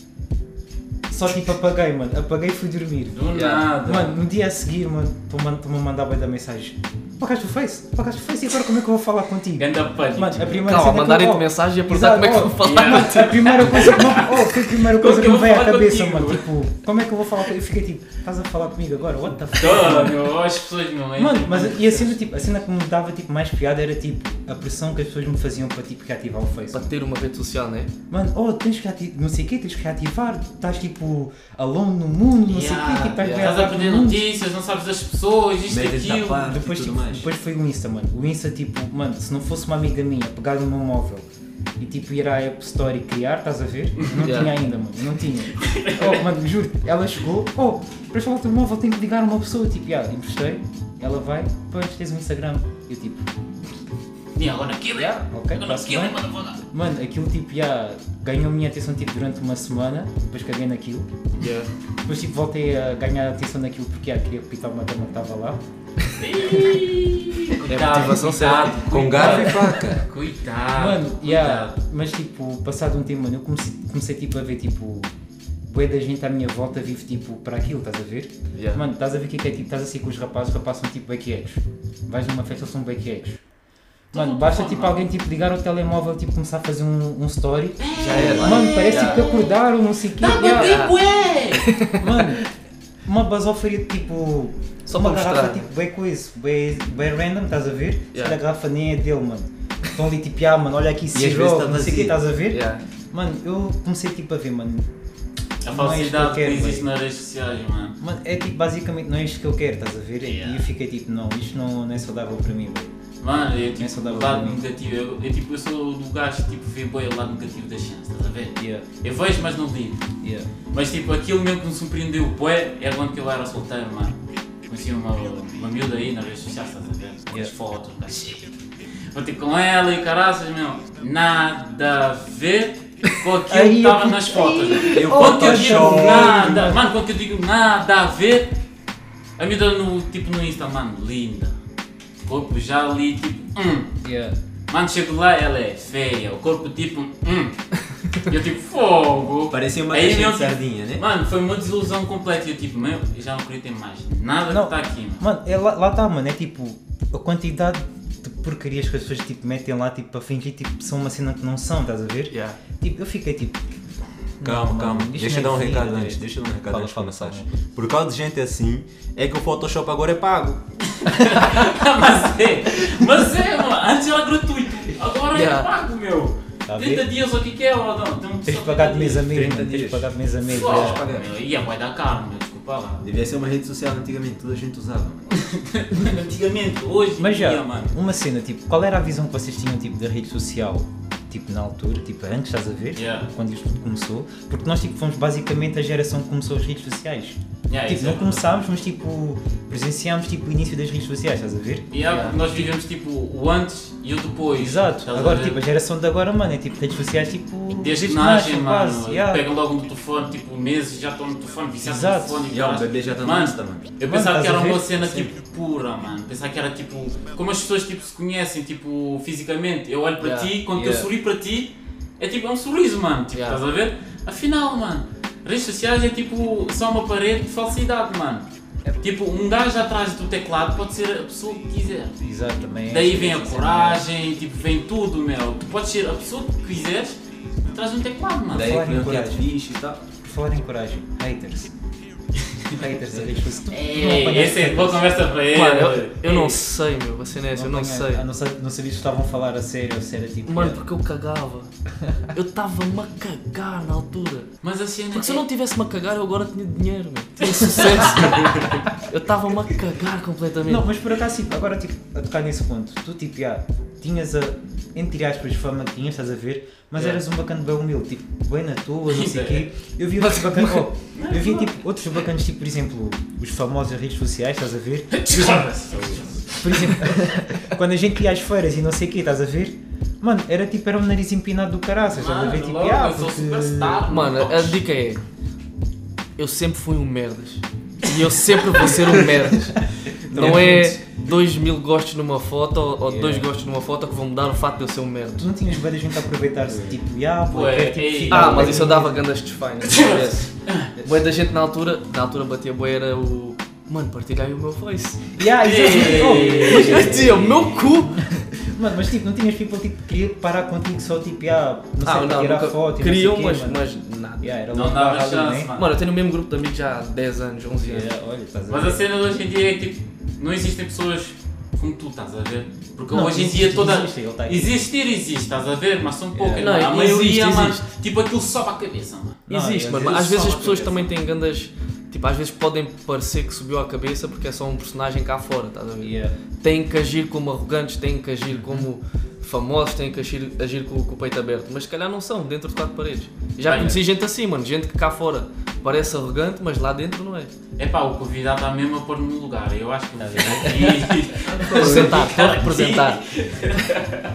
[SPEAKER 3] Só tipo apaguei, mano, apaguei e fui dormir.
[SPEAKER 1] Do nada.
[SPEAKER 3] Mano, no dia a seguir, mano, tu-me mandar bem da mensagem. Apagaste o Face? Apagaste o Face e agora como é que eu vou falar contigo?
[SPEAKER 1] Ganda pânico.
[SPEAKER 3] Mano, a primeira
[SPEAKER 2] Calma,
[SPEAKER 3] que eu-
[SPEAKER 2] mandarem-te
[SPEAKER 3] oh,
[SPEAKER 2] mensagem e perguntar como é que
[SPEAKER 3] oh,
[SPEAKER 2] vou falar.
[SPEAKER 1] yeah.
[SPEAKER 3] Mano, a primeira coisa que, me- oh, foi a primeira coisa
[SPEAKER 1] que
[SPEAKER 3] que
[SPEAKER 1] eu
[SPEAKER 3] me veio à cabeça,
[SPEAKER 1] contigo?
[SPEAKER 3] mano. Tipo, como é que eu vou falar contigo? Eu fiquei tipo, estás a falar comigo agora? What the fuck?
[SPEAKER 1] Meu, as pessoas, meu, é
[SPEAKER 3] Mano, mas e a cena, tipo, a cena que me dava tipo, mais piada era tipo a pressão que as pessoas me faziam para tipo, reativar o Face.
[SPEAKER 2] Para ter uma rede social, né?
[SPEAKER 3] Mano, oh, tens que reativar, não sei o quê, tens que reativar, estás tipo alone no mundo, não sei o quê,
[SPEAKER 1] Yeah,
[SPEAKER 3] tipo, estás
[SPEAKER 2] yeah.
[SPEAKER 1] Estás a
[SPEAKER 3] mundo.
[SPEAKER 1] notícias, não sabes das pessoas, isto,
[SPEAKER 4] da
[SPEAKER 1] aquilo.
[SPEAKER 4] parte
[SPEAKER 3] Depois,
[SPEAKER 4] e
[SPEAKER 3] tipo,
[SPEAKER 4] mais.
[SPEAKER 3] depois foi o Insta, mano. O Insta, tipo, mano, se não fosse uma amiga minha pegar no meu móvel e tipo ir à App Store e criar, estás a ver? Eu não
[SPEAKER 2] Yeah.
[SPEAKER 3] tinha ainda, mano. Não tinha. Oh, mano, juro, ela chegou, oh, para falar o teu móvel tenho que ligar a uma pessoa, tipo, já, emprestei, ela vai, depois tens um Instagram. Eu tipo,
[SPEAKER 1] E agora aquilo,
[SPEAKER 3] já, ok,
[SPEAKER 1] agora
[SPEAKER 3] está-se
[SPEAKER 1] aquilo,
[SPEAKER 3] bem.
[SPEAKER 1] motherfucker.
[SPEAKER 3] Mano, aquilo tipo, já, ganhou a minha atenção tipo durante uma semana, depois caguei naquilo.
[SPEAKER 2] Yeah.
[SPEAKER 3] Depois tipo voltei a ganhar atenção naquilo porque já, queria pitar uma dama que estava lá.
[SPEAKER 2] É a motivação certa.
[SPEAKER 4] Com garfo e faca.
[SPEAKER 1] Coitado.
[SPEAKER 3] Mano, yeah,
[SPEAKER 1] cuidado.
[SPEAKER 3] mas tipo, passado um tempo, mano, eu comecei, comecei tipo a ver tipo bué da gente à minha volta vive tipo para aquilo, estás a ver?
[SPEAKER 2] Yeah.
[SPEAKER 3] Mano, estás a ver o que é que é tipo, estás assim com os rapazes, os rapazes são tipo bequeiros. Vais numa festa, são bequeiros. Mano, basta tipo
[SPEAKER 1] mano.
[SPEAKER 3] alguém tipo ligar o telemóvel, tipo começar a fazer um, um story.
[SPEAKER 2] Já era.
[SPEAKER 3] Mano, parece
[SPEAKER 2] Yeah.
[SPEAKER 3] que acordaram, não sei o quê.
[SPEAKER 1] Tá
[SPEAKER 3] Yeah.
[SPEAKER 1] ué!
[SPEAKER 3] Mano, uma basofaria tipo.
[SPEAKER 2] Só
[SPEAKER 3] uma
[SPEAKER 2] para
[SPEAKER 3] garrafa
[SPEAKER 2] mostrar.
[SPEAKER 3] tipo bem coisa, bem, bem random, estás a ver? Se
[SPEAKER 2] Yeah.
[SPEAKER 3] calhar a garrafa nem é dele, mano. Estão ali tipo, ah, mano, olha aqui, Ciro,
[SPEAKER 4] tá
[SPEAKER 3] não sei o quê,
[SPEAKER 4] vazio.
[SPEAKER 3] estás a ver?
[SPEAKER 2] Yeah.
[SPEAKER 3] Mano, eu comecei tipo a ver, mano.
[SPEAKER 1] A
[SPEAKER 3] é isto que eu
[SPEAKER 1] falsidade que
[SPEAKER 3] quero,
[SPEAKER 1] existe nas redes sociais, mano.
[SPEAKER 3] Mano, é tipo, basicamente não é isto que eu quero, estás a ver?
[SPEAKER 1] Yeah.
[SPEAKER 3] E eu fiquei tipo, não, isto não, não é saudável para mim, velho.
[SPEAKER 1] Mano, eu
[SPEAKER 3] É
[SPEAKER 1] tipo, o lado negativo, eu, eu, tipo, eu sou do gajo que tipo, vê bem o lado negativo das chances, estás a ver?
[SPEAKER 3] Yeah,
[SPEAKER 1] Eu vejo, mas não ligo.
[SPEAKER 3] yeah.
[SPEAKER 1] Mas tipo, aquilo mesmo que me surpreendeu bué era quando que eu era solteiro, mano. Conheci uma, uma miúda aí nas redes sociais, estás a ver? Com as
[SPEAKER 3] Yeah.
[SPEAKER 1] fotos, cachê. Vou ter com ela e caraças, meu, nada a ver com aquilo que estava
[SPEAKER 3] fico-
[SPEAKER 1] nas fotos. Eu, quando que eu digo
[SPEAKER 3] Photoshop.
[SPEAKER 1] nada, mano, quando eu digo nada a ver, a miúda no, tipo, no Insta, mano, linda. Corpo já ali, tipo, hum.
[SPEAKER 3] Yeah.
[SPEAKER 1] Mano, chego lá, ela é feia, o corpo tipo, hum. E eu tipo, fogo.
[SPEAKER 4] Parecia uma
[SPEAKER 1] Aí,
[SPEAKER 4] de sardinha, né?
[SPEAKER 1] Mano, foi uma desilusão completa. E eu tipo, meu, eu já não queria ter mais nada
[SPEAKER 3] Não.
[SPEAKER 1] que está aqui, mano.
[SPEAKER 3] Mano, é lá, lá tá, mano, é tipo, a quantidade de porcarias que as pessoas tipo, metem lá tipo, para fingir tipo, são uma cena que não são, estás a ver?
[SPEAKER 2] Yeah.
[SPEAKER 3] Tipo, eu fiquei tipo.
[SPEAKER 4] Calma,
[SPEAKER 3] não,
[SPEAKER 4] calma.
[SPEAKER 3] mano,
[SPEAKER 4] Deixa eu dar um
[SPEAKER 3] é
[SPEAKER 4] recado antes. Deixa eu dar um recado
[SPEAKER 3] Fala,
[SPEAKER 4] antes de começares.
[SPEAKER 3] fala.
[SPEAKER 4] Por causa de gente assim, é que o Photoshop agora é pago.
[SPEAKER 1] Mas é, mas é, mano. Antes era gratuito, agora
[SPEAKER 2] Yeah.
[SPEAKER 1] é pago, meu.
[SPEAKER 3] Tá a
[SPEAKER 1] 30
[SPEAKER 3] ver?
[SPEAKER 1] dias ou o que que é? ó, não, tem um
[SPEAKER 3] Tens de pagar de
[SPEAKER 1] 30
[SPEAKER 3] mês a
[SPEAKER 1] dias.
[SPEAKER 3] mês,
[SPEAKER 4] 30
[SPEAKER 3] mano, tens de
[SPEAKER 4] dias.
[SPEAKER 3] pagar de mês a mês. Já.
[SPEAKER 1] Ia, vai dar caro, meu, desculpa lá.
[SPEAKER 4] Devia ser uma rede social antigamente, toda a gente usava. mano.
[SPEAKER 1] Antigamente, hoje,
[SPEAKER 3] Mas
[SPEAKER 1] em dia,
[SPEAKER 3] já,
[SPEAKER 1] mano.
[SPEAKER 3] uma cena, tipo, qual era a visão que vocês tinham tipo, da rede social? Tipo, na altura, tipo, antes, estás a ver?
[SPEAKER 1] Yeah.
[SPEAKER 3] Quando isto tudo começou. Porque nós, tipo, fomos basicamente a geração que começou as redes sociais.
[SPEAKER 1] Yeah,
[SPEAKER 3] tipo,
[SPEAKER 1] é
[SPEAKER 3] não começámos, mas, tipo, presenciámos, tipo, o início das redes sociais, estás a ver?
[SPEAKER 1] Yeah, porque nós vivemos tipo o antes e o depois.
[SPEAKER 3] Exato.
[SPEAKER 1] a
[SPEAKER 3] Agora,
[SPEAKER 1] ver?
[SPEAKER 3] tipo, a geração de agora, mano, é tipo, redes sociais, tipo...
[SPEAKER 1] Desde que
[SPEAKER 3] nascem,
[SPEAKER 1] mano,
[SPEAKER 3] quase, yeah.
[SPEAKER 1] pegam logo no telefone, tipo, meses já estão no telefone, viciados no telefone.
[SPEAKER 4] E ó, o bebê já tá no
[SPEAKER 1] Mano,
[SPEAKER 4] Insta, mano.
[SPEAKER 1] Eu
[SPEAKER 3] Mano,
[SPEAKER 1] pensava que era
[SPEAKER 3] a
[SPEAKER 1] uma cena
[SPEAKER 3] Sim.
[SPEAKER 1] tipo pura, mano. Pensava que era tipo. Como as pessoas tipo, se conhecem tipo, fisicamente. Eu olho para
[SPEAKER 2] Yeah,
[SPEAKER 1] ti, quando
[SPEAKER 2] yeah.
[SPEAKER 1] eu sorri para ti, é tipo é um sorriso, mano. Tipo,
[SPEAKER 2] Yeah.
[SPEAKER 1] estás a ver? Afinal, mano, redes sociais é tipo só uma parede de falsidade, mano. Tipo, um gajo atrás do teclado pode ser a pessoa que quiser.
[SPEAKER 3] É.
[SPEAKER 1] Daí vem a coragem, tipo, vem tudo, meu. Tu podes ser a pessoa que quiseres atrás de um teclado, mano.
[SPEAKER 4] Daí que tinha
[SPEAKER 3] coragem.
[SPEAKER 4] e tal.
[SPEAKER 3] Por falar em coragem, haters. Tu
[SPEAKER 1] Ei,
[SPEAKER 3] apanhaste
[SPEAKER 1] essa é boa conversa para ele.
[SPEAKER 2] Mano, eu, eu não
[SPEAKER 1] Ei.
[SPEAKER 2] sei, meu. A cena é essa, eu não sei.
[SPEAKER 3] Ah, não, não sabia se estavam a falar a sério ou se era tipo.
[SPEAKER 2] Mano,
[SPEAKER 3] yeah.
[SPEAKER 2] porque eu cagava. Eu estava-me a cagar na altura.
[SPEAKER 1] Mas a cena
[SPEAKER 2] Porque se
[SPEAKER 1] é-
[SPEAKER 2] eu não tivesse-me a cagar, eu agora tinha dinheiro, meu. Tinha sucesso. eu estava-me a cagar completamente.
[SPEAKER 3] Não, mas por acaso, tipo, agora tipo, a tocar nesse ponto, tu tipo, já, tinhas a, entre aspas, fama que tinhas, estás a ver, mas
[SPEAKER 2] Yeah.
[SPEAKER 3] eras um bacana bem humilde, tipo, bem na tua, não sei o quê. Eu vi outros bacanas, oh, eu vi tipo, outros bacanas, tipo, por exemplo, os famosos nas redes sociais, estás a ver? Por exemplo, quando a gente ia às feiras e não sei o quê, estás a ver? Mano, era tipo, era um nariz empinado do caraças, estás a ver? Tipo,
[SPEAKER 1] logo,
[SPEAKER 3] ah,
[SPEAKER 1] eu sou
[SPEAKER 3] porque...
[SPEAKER 1] superstar.
[SPEAKER 2] Mano, a dica é. Eu sempre fui um merdas. E eu sempre vou ser um merdas. Não é 2 mil gostos numa foto ou 2
[SPEAKER 3] Yeah.
[SPEAKER 2] gostos numa foto que vão mudar o facto de eu ser um merdas.
[SPEAKER 3] Tu não tinhas a gente a aproveitar-se, tipo, ah, pô, quero, tipo,
[SPEAKER 2] Ah, mas isso eu dava gandas desfainas. Boa da gente na altura, na altura batia boa era o. Mano, partilhai o meu face.
[SPEAKER 3] Yeah, exatamente. Oh,
[SPEAKER 2] Mas eu dizia, o meu cu!
[SPEAKER 3] Mano, mas tipo, não tinhas people tipo, que queria parar contigo só tipo, ah, não sei,
[SPEAKER 2] Ah, não,
[SPEAKER 3] tirar
[SPEAKER 2] nunca
[SPEAKER 3] foto
[SPEAKER 2] queriam,
[SPEAKER 3] não sei o
[SPEAKER 2] mas,
[SPEAKER 3] mano.
[SPEAKER 2] mas nada.
[SPEAKER 3] Yeah, era
[SPEAKER 1] Não dava
[SPEAKER 3] barra ali,
[SPEAKER 1] chance,
[SPEAKER 3] né?
[SPEAKER 1] mano.
[SPEAKER 2] Mano, eu tenho o mesmo grupo de amigos já há 10 anos, 11 anos.
[SPEAKER 3] Yeah, olha,
[SPEAKER 1] Mas a cena de hoje em dia é tipo, não existem pessoas como tu, estás a ver? Porque
[SPEAKER 3] Não,
[SPEAKER 1] hoje em dia toda.
[SPEAKER 3] existe, ele tá.
[SPEAKER 1] Existir existe, estás a ver? Mas são poucas.
[SPEAKER 2] Não,
[SPEAKER 1] mano. a
[SPEAKER 2] existe,
[SPEAKER 1] maioria,
[SPEAKER 2] existe.
[SPEAKER 1] tipo aquilo sobe a cabeça, mano.
[SPEAKER 3] Não,
[SPEAKER 2] Existe, mano.
[SPEAKER 1] vezes
[SPEAKER 2] Às vezes as pessoas também têm gandas. Tipo, às vezes podem parecer que subiu à cabeça porque é só um personagem cá fora, estás a ver?
[SPEAKER 3] Yeah.
[SPEAKER 2] Têm que agir como arrogantes, têm que agir como famosos, têm que agir, agir com, com o peito aberto, mas se calhar não são, dentro de quatro paredes. Já
[SPEAKER 1] Olha.
[SPEAKER 2] conheci gente assim, mano, gente que cá fora parece arrogante, mas lá dentro não é.
[SPEAKER 1] É pá, o convidado está mesmo a pôr no lugar. Eu acho que o
[SPEAKER 3] Tá
[SPEAKER 1] aqui.
[SPEAKER 2] Representar, estou a representar.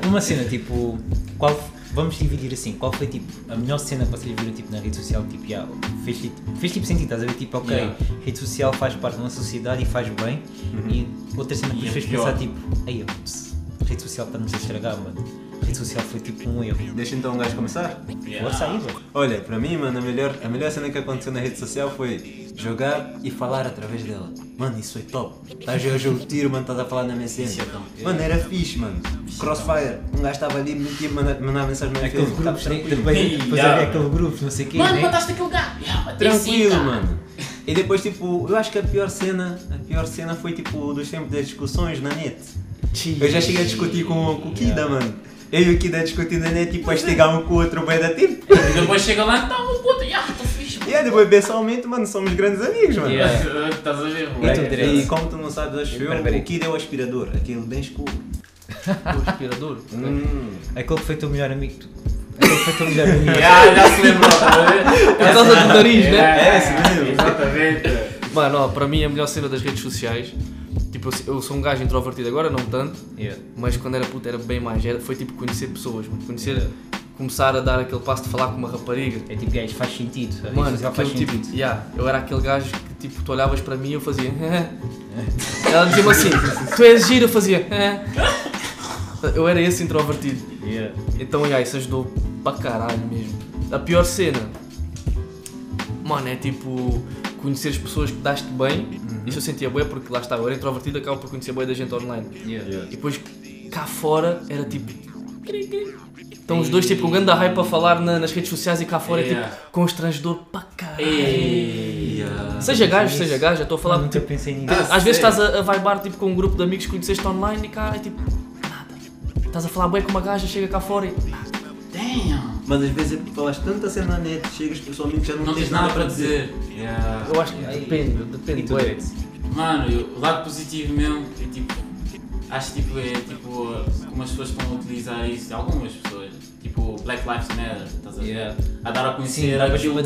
[SPEAKER 3] Uma cena, tipo, qual, vamos dividir assim, qual foi tipo a melhor cena que vocês viram tipo, na rede social, tipo, yeah, fez, tipo, fez tipo sentido, estás a ver? Tipo, ok,
[SPEAKER 1] Yeah.
[SPEAKER 3] rede social faz parte de uma sociedade e faz bem, e outra cena que
[SPEAKER 1] E
[SPEAKER 3] vos
[SPEAKER 1] é
[SPEAKER 3] fez
[SPEAKER 1] pior.
[SPEAKER 3] pensar, tipo, ei, pss, a rede social está-nos a estragar, mano. A rede social foi tipo um erro.
[SPEAKER 4] Deixa então o gajo começar.
[SPEAKER 1] Yeah.
[SPEAKER 3] Força aí, velho.
[SPEAKER 4] Olha, para mim, mano, a melhor, a melhor cena que aconteceu na rede social foi jogar e falar através dela. Mano, isso foi top. Estás a jogar jogo de tiro, mano, estás a falar na MSN.
[SPEAKER 1] É
[SPEAKER 4] Mano, era fixe, mano. Crossfire, um gajo estava ali, metia, mandar mensagem no
[SPEAKER 3] Aquele grupo, depois, havia aquele grupo, não sei o quê,
[SPEAKER 1] Mano,
[SPEAKER 3] né?
[SPEAKER 1] mataste aquele gajo.
[SPEAKER 4] Tranquilo, mano. E depois, tipo, eu acho que a pior cena, a pior cena foi, tipo, dos tempos das discussões na net. Eu já cheguei a discutir com, com o Kida, mano. Eu e o Kida na net, tipo, a estigar um com o outro bem da tempo.
[SPEAKER 1] E depois chega lá, tá, um puto, yeah, tô fixe.
[SPEAKER 4] E aí, depois, pessoalmente, mano, somos grandes amigos, mano.
[SPEAKER 3] Yeah.
[SPEAKER 1] Estás a ver,
[SPEAKER 3] E tu?
[SPEAKER 4] E como tu não sabes, acho eu, o Kid é o aspirador, aquele bem escuro.
[SPEAKER 2] O aspirador.
[SPEAKER 4] Hum.
[SPEAKER 3] Aquele que foi teu melhor amigo. tu- Aquele que foi teu melhor amigo.
[SPEAKER 1] Yeah, já se lembrou, tá a ver?
[SPEAKER 2] Por causa do nariz, né?
[SPEAKER 1] Yeah,
[SPEAKER 4] É esse mesmo.
[SPEAKER 1] Exatamente.
[SPEAKER 2] Mano, ó, para mim a melhor cena das redes sociais, tipo, eu- eu sou um gajo introvertido agora, não tanto,
[SPEAKER 3] Yeah.
[SPEAKER 2] mas quando era puto era bem mais, era, foi tipo conhecer pessoas, mano, conhecer, começar a dar aquele passo de falar com uma rapariga.
[SPEAKER 3] É tipo, gajo, faz sentido.
[SPEAKER 2] Mano,
[SPEAKER 3] social faz
[SPEAKER 2] tipo,
[SPEAKER 3] sentido.
[SPEAKER 2] yeah, eu era aquele gajo que tipo, tu olhavas para mim e eu fazia. Ela dizia-me assim, tu és giro, eu fazia. Eu era esse introvertido.
[SPEAKER 3] Yeah.
[SPEAKER 2] Então, yeah, isso ajudou para caralho mesmo. A pior cena, mano, é tipo conhecer as pessoas que daste bem. Isso eu sentia bué porque lá está, eu era introvertido, acabo por conhecer bué da gente online.
[SPEAKER 3] Yeah.
[SPEAKER 2] E depois cá fora era tipo. Então os dois tipo com um grande hype a falar na- nas redes sociais e cá fora é
[SPEAKER 1] Yeah.
[SPEAKER 2] tipo constrangedor para caralho.
[SPEAKER 1] Ei.
[SPEAKER 2] Seja gajo, seja gajo, já estou a falar.
[SPEAKER 3] Nunca
[SPEAKER 2] tipo,
[SPEAKER 3] pensei nisso.
[SPEAKER 1] Ah,
[SPEAKER 2] às vezes
[SPEAKER 1] sério?
[SPEAKER 2] estás a, a vibar tipo, com um grupo de amigos que conheceste online e cá é tipo. Nada. Estás a falar bué com uma gaja, chega cá fora e.
[SPEAKER 1] Damn.
[SPEAKER 4] Mas às vezes é porque falas tanta cena na net, chegas pessoalmente já não,
[SPEAKER 1] Não
[SPEAKER 4] tens
[SPEAKER 1] tens nada para dizer. Yeah.
[SPEAKER 2] Eu acho que depende, depende.
[SPEAKER 3] Tu,
[SPEAKER 2] bué.
[SPEAKER 3] Drex?
[SPEAKER 1] Mano, o lado positivo mesmo é tipo. Acho tipo, é tipo como as pessoas estão a utilizar isso, algumas pessoas, tipo Black Lives Matter, estás a ver?
[SPEAKER 3] Yeah.
[SPEAKER 1] A dar a
[SPEAKER 3] Sim,
[SPEAKER 1] conhecer
[SPEAKER 3] davas
[SPEAKER 1] aquilo.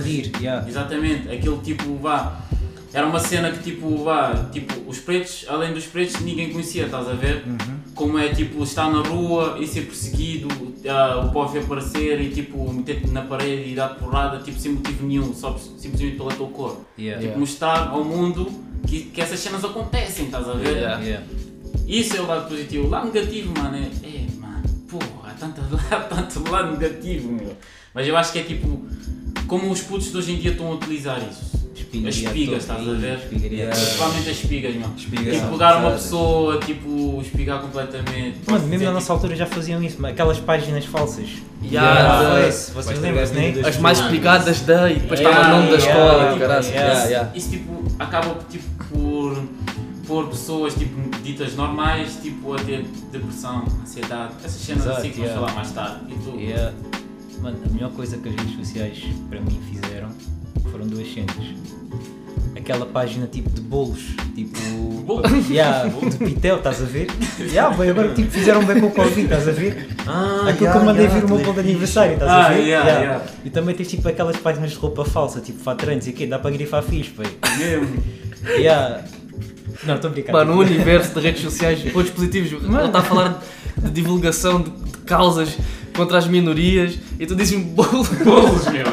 [SPEAKER 1] Exatamente, aquele tipo, vá. Era uma cena que tipo, vá, tipo, os pretos, além dos pretos, ninguém conhecia, estás a ver? Como é tipo, estar na rua e ser perseguido, ah, o povo aparecer e tipo, meter-te na parede e dar porrada, tipo, sem motivo nenhum, só simplesmente pela tua cor.
[SPEAKER 3] Yeah.
[SPEAKER 1] Tipo, mostrar ao mundo que, que essas cenas acontecem, estás a ver?
[SPEAKER 2] Yeah.
[SPEAKER 3] Yeah.
[SPEAKER 1] Isso é o lado positivo. O lado negativo, mano, é. É, mano, porra, há tanto, há tanto lado negativo, meu. Mas eu acho que é tipo. Como os putos de hoje em dia estão a utilizar isso.
[SPEAKER 3] Espigaria
[SPEAKER 1] As espigas, estás a ver?
[SPEAKER 3] Toda.
[SPEAKER 1] Principalmente as espigas, meu.
[SPEAKER 4] Espigas
[SPEAKER 1] tipo, uma pessoa, tipo, espigar completamente.
[SPEAKER 3] Mano, mesmo
[SPEAKER 1] dizer,
[SPEAKER 3] na nossa
[SPEAKER 1] tipo,
[SPEAKER 3] altura já faziam isso, mas aquelas páginas falsas.
[SPEAKER 2] Yeah,
[SPEAKER 3] vocês lembram-se, né?
[SPEAKER 2] As mais
[SPEAKER 1] Mano.
[SPEAKER 2] picadas da e depois
[SPEAKER 1] Yeah,
[SPEAKER 2] estava o nome da
[SPEAKER 3] yeah,
[SPEAKER 2] escola
[SPEAKER 3] yeah,
[SPEAKER 2] caralho.
[SPEAKER 3] yeah.
[SPEAKER 2] Yeah, yeah.
[SPEAKER 1] Isso tipo, acaba tipo, por pôr pessoas tipo, ditas normais tipo, a ter depressão, ansiedade, essas cenas assim que vamos falar mais tarde. E tu,
[SPEAKER 3] Yeah. Mano, a melhor coisa que as redes sociais para mim fizeram foram duas cenas. Aquela página tipo de bolos, tipo.
[SPEAKER 1] Bolos?
[SPEAKER 3] Yeah, de pitel, estás a ver? Yeah, bem, agora tipo, fizeram bem com o Covid, estás a ver?
[SPEAKER 4] Ah,
[SPEAKER 3] Aquilo que eu mandei vir o meu bolo de aniversário, estás
[SPEAKER 1] Ah,
[SPEAKER 3] a ver?
[SPEAKER 1] yeah, yeah.
[SPEAKER 3] E também tens tipo aquelas páginas de roupa falsa, tipo fatrantes e quê? Dá para grifar fixe, pai.
[SPEAKER 1] mesmo.
[SPEAKER 3] Yeah. Não, estou a brincar.
[SPEAKER 2] Mano, o universo de redes sociais, pontos positivos. Ele está a falar de divulgação de, causas contra as minorias e tu dizes-me bolo.
[SPEAKER 1] Bolos, meu.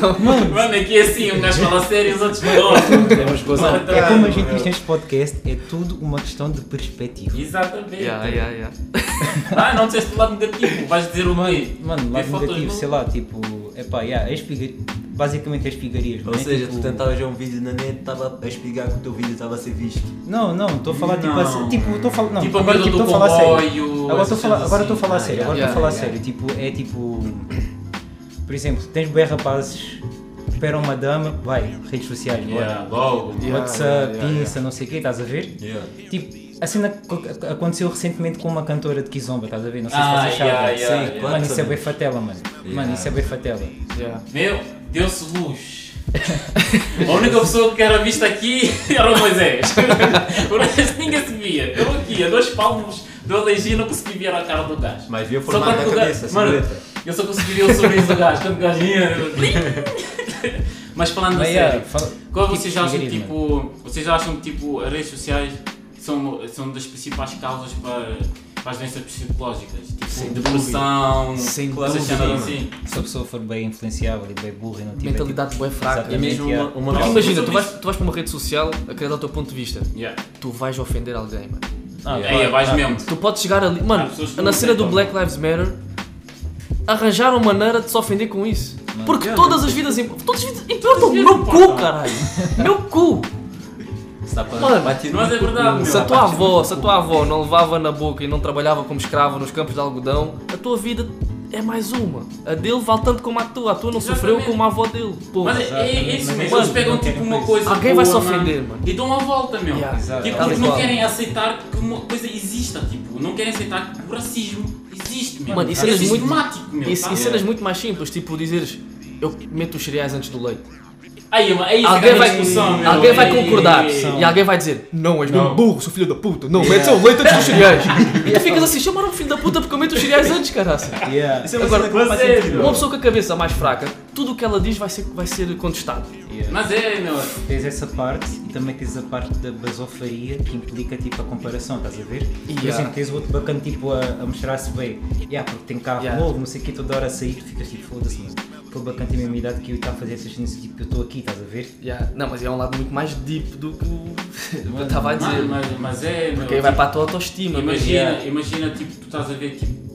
[SPEAKER 2] Não,
[SPEAKER 1] Mano, aqui é assim, um gajo fala sério e os outros não.
[SPEAKER 4] Temos
[SPEAKER 1] Mano,
[SPEAKER 3] É como a gente diz neste podcast, é tudo uma questão de perspectiva.
[SPEAKER 1] Exatamente.
[SPEAKER 2] yeah, yeah, yeah.
[SPEAKER 1] Ah, não disseste o lado negativo, vais dizer o quê?
[SPEAKER 3] Mano, lado
[SPEAKER 1] fotos
[SPEAKER 3] negativo, sei lá, tipo, epá, yeah, as piga- basicamente as pigarias,
[SPEAKER 4] Ou
[SPEAKER 3] é?
[SPEAKER 4] seja,
[SPEAKER 3] tipo,
[SPEAKER 4] tu tentavas ver um vídeo na net, estava a explicar que o teu vídeo estava a ser visto.
[SPEAKER 3] Não, não, estou a falar tipo
[SPEAKER 1] Não.
[SPEAKER 3] assim, tipo, estou a falar, não,
[SPEAKER 1] Tipo a
[SPEAKER 3] agora
[SPEAKER 1] coisa
[SPEAKER 3] tipo,
[SPEAKER 1] do
[SPEAKER 3] estou a falar sério. Agora estou a falar, estou sério, agora estou a falar sério, tipo, é tipo, por exemplo, tens bem rapazes, esperam uma dama, vai, redes sociais, bora.
[SPEAKER 1] Yeah, logo.
[SPEAKER 2] Yeah.
[SPEAKER 3] WhatsApp,
[SPEAKER 2] yeah, yeah,
[SPEAKER 3] Insta, não sei o quê, estás a ver?
[SPEAKER 4] Yeah.
[SPEAKER 3] Tipo, a cena que aconteceu recentemente com uma cantora de Kizomba, estás a ver? Não sei
[SPEAKER 1] Ah,
[SPEAKER 3] se vocês sabem.
[SPEAKER 1] yeah, yeah,
[SPEAKER 3] Sim,
[SPEAKER 1] yeah.
[SPEAKER 3] Mano, isso é bem fatela, mano. Mano, isso é bem fatela.
[SPEAKER 2] yeah.
[SPEAKER 1] Meu, deu-se luz. A única pessoa que era vista aqui era o Moisés. O resto ninguém se via. Eu aqui, a dois palmos do Aleijinho, não consegui ver a cara do gajo.
[SPEAKER 4] Mas viu o
[SPEAKER 1] Só
[SPEAKER 4] formato
[SPEAKER 1] quando
[SPEAKER 4] da
[SPEAKER 1] o
[SPEAKER 4] cabeça,
[SPEAKER 1] gajo- Mano. Eu só consegui ver o sorriso do gajo. Quando o gajo ia. Mas falando a
[SPEAKER 3] Mas, yeah,
[SPEAKER 1] sério,
[SPEAKER 3] fala-
[SPEAKER 1] qual
[SPEAKER 3] tipo
[SPEAKER 1] vocês acham tipo. Vocês acham que tipo as redes sociais são, são das principais causas para, para as doenças psicológicas? Tipo
[SPEAKER 2] Sem
[SPEAKER 1] depressão,
[SPEAKER 2] Sem
[SPEAKER 4] mano.
[SPEAKER 1] assim.
[SPEAKER 3] Se a pessoa for bem influenciável e bem burra e não tiver.
[SPEAKER 2] Mentalidade bem fraca.
[SPEAKER 4] E mesmo
[SPEAKER 3] yeah.
[SPEAKER 4] uma, uma
[SPEAKER 2] Porque imagina, tu vais, tu vais para uma rede social a querer dar o teu ponto de vista.
[SPEAKER 1] Yeah.
[SPEAKER 2] Tu vais ofender alguém, mano.
[SPEAKER 3] Ah,
[SPEAKER 1] Aí, vais
[SPEAKER 3] ah,
[SPEAKER 1] mesmo.
[SPEAKER 2] Tu podes chegar ali. Mano, na cena do. Black Lives Matter, arranjaram maneira de se ofender com isso. Porque
[SPEAKER 4] Yeah,
[SPEAKER 2] todas as vidas importam. Todas as vidas importam. Meu cu, caralho. Meu cu. Mano,
[SPEAKER 1] Mas é verdade, meu.
[SPEAKER 2] Se a tua avó, se a tua avó não levava na boca e não trabalhava como escrava nos campos de algodão, a tua vida é mais uma. A dele vale tanto como a tua. A tua não sofreu
[SPEAKER 1] Exatamente.
[SPEAKER 2] como a avó dele. Pô.
[SPEAKER 1] Mas é, é isso mesmo,
[SPEAKER 3] eles
[SPEAKER 1] eles pegam
[SPEAKER 3] não
[SPEAKER 1] tipo uma coisa
[SPEAKER 2] Alguém vai se ofender,
[SPEAKER 1] mano,
[SPEAKER 2] mano.
[SPEAKER 1] E dão a volta, meu.
[SPEAKER 2] Yeah.
[SPEAKER 1] Tipo,
[SPEAKER 2] Tal e
[SPEAKER 1] porque não querem aceitar que uma coisa exista, tipo, não querem aceitar que o racismo meu.
[SPEAKER 2] Mano, e
[SPEAKER 1] é
[SPEAKER 2] cenas muito-
[SPEAKER 1] sistemático, meu.
[SPEAKER 2] E, e cenas muito mais simples, tipo dizeres eu meto os cereais antes do leite.
[SPEAKER 1] Aí, é isso
[SPEAKER 2] Alguém
[SPEAKER 1] é
[SPEAKER 2] vai,
[SPEAKER 1] discussão, meu.
[SPEAKER 2] alguém vai concordar
[SPEAKER 1] ei.
[SPEAKER 2] e alguém vai dizer não, és mesmo burro, sou filho da puta. Não, metes o leite antes dos cereais. e tu ficas assim, chamaram-me filho da puta porque eu meto os cereais antes, caraça.
[SPEAKER 3] Yeah.
[SPEAKER 4] Isso é uma
[SPEAKER 2] Agora,
[SPEAKER 1] você.
[SPEAKER 2] Uma pessoa com a cabeça mais fraca, tudo o que ela diz vai ser, vai ser contestado.
[SPEAKER 3] Yeah.
[SPEAKER 1] Mas é, meu.
[SPEAKER 3] Tens essa parte e também tens a parte da basofaria que implica tipo a comparação, estás a ver? Por
[SPEAKER 2] Yeah.
[SPEAKER 3] exemplo, tens o outro bacana tipo a, a mostrar-se bem, yeah, porque tem carro
[SPEAKER 2] Yeah.
[SPEAKER 3] novo, não sei o que, toda hora a sair, tu ficas tipo, foda-se, mano. Aquele bacana tem a mesma idade que eu e está a fazer essas cenas, tipo, eu estou aqui, estás a ver?
[SPEAKER 2] Yeah. Não, mas é um lado muito mais deep do que o do que eu estava a dizer.
[SPEAKER 1] Mano, mas, mas é, meu.
[SPEAKER 2] Porque aí vai para a tua autoestima. mas-
[SPEAKER 1] Imagina, imagina, tipo, tu estás a ver, tipo,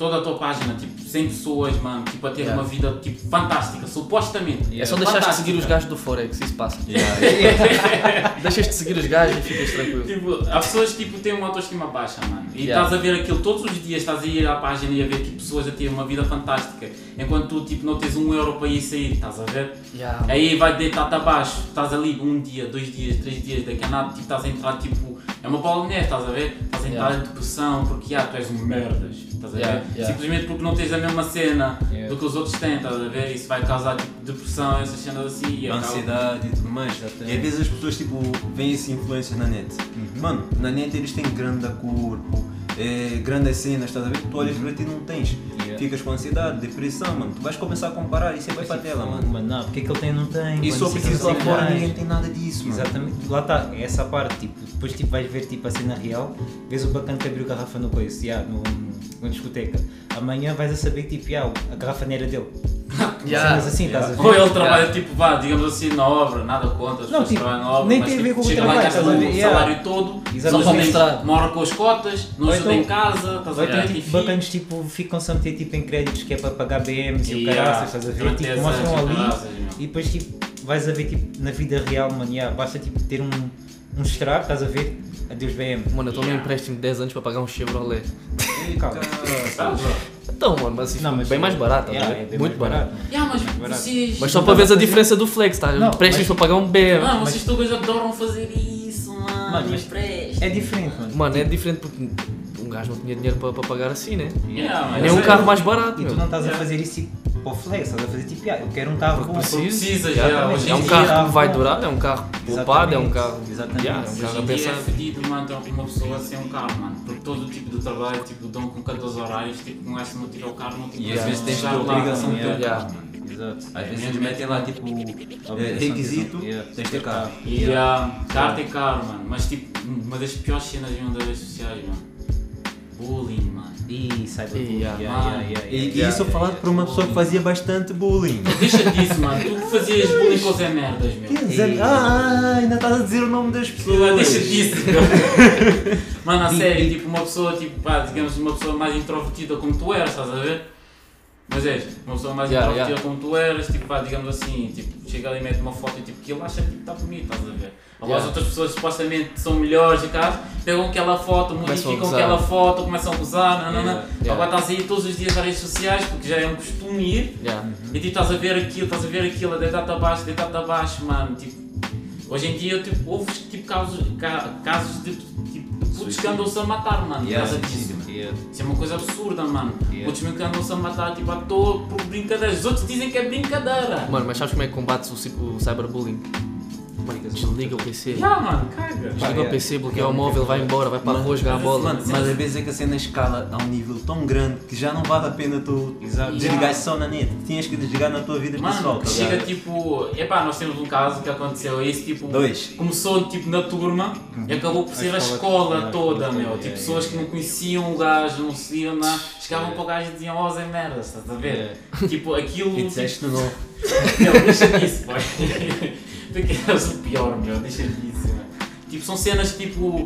[SPEAKER 1] toda a tua página, tipo, 100 pessoas, mano, tipo, a ter
[SPEAKER 2] Yeah.
[SPEAKER 1] uma vida, tipo, fantástica, supostamente.
[SPEAKER 2] É só deixares de seguir os gajos do Forex, isso passa.
[SPEAKER 4] Yeah.
[SPEAKER 2] Deixas de seguir os gajos e ficas tranquilo.
[SPEAKER 1] Tipo, há pessoas que tipo, têm uma autoestima baixa, mano. E
[SPEAKER 2] Yeah.
[SPEAKER 1] estás a ver aquilo todos os dias, estás a ir à página e a ver tipo, pessoas a ter uma vida fantástica. Enquanto tu tipo, não tens um euro para ir sair, estás a ver?
[SPEAKER 2] Yeah.
[SPEAKER 1] Aí vai deitar-te abaixo, estás ali um dia, dois dias, três dias, daqui a nada, tipo, estás a entrar tipo. É uma bola de neve, estás a ver? Estás a entrar
[SPEAKER 2] Yeah.
[SPEAKER 1] em depressão porque ah, tu és um merdas, estás a ver?
[SPEAKER 2] Yeah, yeah.
[SPEAKER 1] Simplesmente porque não tens a mesma cena
[SPEAKER 3] Yeah.
[SPEAKER 1] do que os outros têm, estás a ver? Isso vai causar tipo, depressão, essas cenas assim. E
[SPEAKER 4] ansiedade e tudo mais.
[SPEAKER 3] Exatamente.
[SPEAKER 4] E às vezes as pessoas tipo, veem essas influências na net. Mano, na net eles têm grande corpo, é, grandes cenas, estás a ver? Tu olhas para ti e não tens.
[SPEAKER 3] Yeah.
[SPEAKER 4] Ficas com ansiedade, depressão, mano. Tu vais começar a comparar e sempre vai para a tela, mano.
[SPEAKER 3] Mano, não, porque é que ele tem não tem?
[SPEAKER 4] E
[SPEAKER 3] mano,
[SPEAKER 4] só
[SPEAKER 3] isso é
[SPEAKER 4] preciso lá fora ninguém tem nada disso, mano.
[SPEAKER 3] Exatamente, lá está, é essa parte, tipo, depois tipo, vais ver tipo, a cena real, vês o bacana que abriu garrafa no coice, yeah, no, na discoteca. Amanhã vais a saber que tipo, yeah, a garrafa não era dele.
[SPEAKER 2] Yeah.
[SPEAKER 3] Cenas assim, estás a ver?
[SPEAKER 1] Ou ele trabalha tipo, vá, digamos assim, na obra, nada contra, as
[SPEAKER 3] Não,
[SPEAKER 1] pessoas
[SPEAKER 3] tipo,
[SPEAKER 1] trabalham na obra,
[SPEAKER 3] nem
[SPEAKER 1] mas,
[SPEAKER 3] tem a
[SPEAKER 1] tipo,
[SPEAKER 3] ver com o
[SPEAKER 1] chega
[SPEAKER 3] trabalho,
[SPEAKER 1] lá e gasta
[SPEAKER 3] estás a ver?
[SPEAKER 1] o
[SPEAKER 3] Yeah.
[SPEAKER 1] salário todo,
[SPEAKER 3] Exatamente.
[SPEAKER 1] tem-
[SPEAKER 2] Mostrar.
[SPEAKER 1] mora com as cotas, não ajuda
[SPEAKER 3] então-
[SPEAKER 1] em casa, estás a
[SPEAKER 3] Ou
[SPEAKER 1] ver?
[SPEAKER 3] então, tipo,
[SPEAKER 1] Enfim.
[SPEAKER 3] bacanas tipo, ficam-se a meter tipo, em créditos que é para pagar BMs e o
[SPEAKER 1] Yeah,
[SPEAKER 3] caraças, estás a ver? Tipo,
[SPEAKER 1] 10
[SPEAKER 3] mostram ali e depois tipo, vais a ver tipo, na vida real, mano, yeah, basta tipo, ter um, um estrago, estás a ver? Adeus BM.
[SPEAKER 2] Mano, eu tomei um empréstimo de 10 anos para pagar um Chevrolet.
[SPEAKER 3] Calma.
[SPEAKER 2] Então, mano, mas, isso
[SPEAKER 3] Não, mas
[SPEAKER 2] bem mais barato,
[SPEAKER 3] yeah,
[SPEAKER 2] tá ver?
[SPEAKER 3] é bem
[SPEAKER 2] muito
[SPEAKER 3] mais
[SPEAKER 2] barato.
[SPEAKER 3] mano.
[SPEAKER 1] Yeah, mas
[SPEAKER 3] barato.
[SPEAKER 1] vocês.
[SPEAKER 2] Mas só para veres a diferença do flex, tá?
[SPEAKER 3] Não,
[SPEAKER 2] Empréstimos
[SPEAKER 3] mas-
[SPEAKER 2] para pagar um BM.
[SPEAKER 1] Mano, vocês todos adoram fazer isso, mano.
[SPEAKER 3] Mano, mas-. É diferente, mano.
[SPEAKER 2] Mano, é diferente porque gajo não tinha dinheiro para, para pagar assim, né?
[SPEAKER 1] Yeah,
[SPEAKER 2] Nem um
[SPEAKER 1] é-
[SPEAKER 2] carro mais barato,
[SPEAKER 3] E tu não estás a
[SPEAKER 1] Yeah.
[SPEAKER 3] fazer isso tipo para o flex, estás a fazer tipo, ah, eu quero um carro bom.
[SPEAKER 2] Preciso.
[SPEAKER 1] Precisa,
[SPEAKER 2] Já,
[SPEAKER 1] hoje
[SPEAKER 2] É um carro que vai durar, é um carro poupado, é um carro.
[SPEAKER 3] Exatamente.
[SPEAKER 2] Yeah, é um
[SPEAKER 1] Hoje
[SPEAKER 2] carro a
[SPEAKER 1] dia é
[SPEAKER 2] pensar.
[SPEAKER 1] fedido, mano, ter uma pessoa sem um carro, mano. Porque todo o tipo de trabalho, tipo, dão com 14 horários, tipo, um gajo se não tiver o carro, não tem
[SPEAKER 4] E às vezes tens a obrigação de ter
[SPEAKER 1] mano.
[SPEAKER 4] o
[SPEAKER 2] Yeah.
[SPEAKER 4] carro, mano.
[SPEAKER 3] Exato.
[SPEAKER 4] Às vezes eles metem lá tipo eh,
[SPEAKER 3] de
[SPEAKER 4] requisito,
[SPEAKER 3] yeah.
[SPEAKER 4] tens de ter carro.
[SPEAKER 1] E a carta é caro, mano. Mas tipo, uma das piores cenas mesmo das redes sociais, mano. Bullying, mano.
[SPEAKER 3] E cyberbullying.
[SPEAKER 2] Yeah.
[SPEAKER 3] Yeah, yeah,
[SPEAKER 4] E, isso falado por uma pessoa que fazia bastante bullying.
[SPEAKER 1] Deixa disso, mano. Tu que fazias bullying com os merdas, meu.
[SPEAKER 4] Quer dizer, ah, ainda estás a dizer o nome das pessoas.
[SPEAKER 1] Deixa disso, meu. Mano, a sério, tipo, uma pessoa, tipo, pá, digamos, uma pessoa mais introvertida como tu eras, estás a ver? Mas és, uma pessoa mais
[SPEAKER 2] Yeah,
[SPEAKER 1] introvertida como tu eras, tipo, pá, digamos assim, tipo, chega ali e mete uma foto e tipo, que ele acha que está bonito, estás a ver? Agora as
[SPEAKER 2] Yeah.
[SPEAKER 1] outras pessoas supostamente são melhores e caso, pegam aquela foto,
[SPEAKER 2] Começam
[SPEAKER 1] modificam aquela foto, começam a gozar, não, não, não.
[SPEAKER 2] Yeah, yeah.
[SPEAKER 1] Agora estás aí todos os dias nas redes sociais, porque já é um costume ir,
[SPEAKER 2] Yeah.
[SPEAKER 1] e tipo, estás a ver aquilo, estás a ver aquilo, a deitar-te abaixo, deitar-te abaixo, mano. Tipo, hoje em dia, tipo, houve tipo, casos, ca- casos de, tipo, putos que andam-se a matar, mano. por
[SPEAKER 4] Yeah,
[SPEAKER 1] causa
[SPEAKER 4] sim,
[SPEAKER 1] disso.
[SPEAKER 3] Yeah.
[SPEAKER 1] Isso é uma coisa absurda, mano.
[SPEAKER 3] Yeah.
[SPEAKER 1] Putos mesmo que andam-se a matar, tipo, à toa por brincadeiras. Os outros dizem que é brincadeira.
[SPEAKER 2] Mano, mas sabes como é que combates o, o cyberbullying? Mano, desliga o PC.
[SPEAKER 1] Já, mano, caga.
[SPEAKER 2] Desliga o PC, bloqueia o móvel, vai embora, vai para a rua jogar a bola.
[SPEAKER 4] Mano, mas às vezes é que a cena escala a um nível tão grande que já não vale a pena tu
[SPEAKER 3] Exato.
[SPEAKER 4] desligar só na net. Tinhas que desligar na tua vida pessoal,
[SPEAKER 1] Mano,
[SPEAKER 4] tá
[SPEAKER 1] chega tipo. Epá, nós temos um caso que aconteceu. Esse tipo.
[SPEAKER 4] Dois.
[SPEAKER 1] Começou tipo na turma e acabou por ser a
[SPEAKER 3] escola-
[SPEAKER 1] toda, meu.
[SPEAKER 3] toda,
[SPEAKER 1] Tipo,
[SPEAKER 3] yeah,
[SPEAKER 1] pessoas que não conheciam o gajo, não sabiam nada. Chegavam para o gajo e diziam, ó Zé merdas, estás a ver? Tipo, aquilo.
[SPEAKER 4] E disseste não.
[SPEAKER 1] Não, deixa disso, boy. Tu que és o pior, meu, deixa disso, meu. Tipo, são cenas tipo.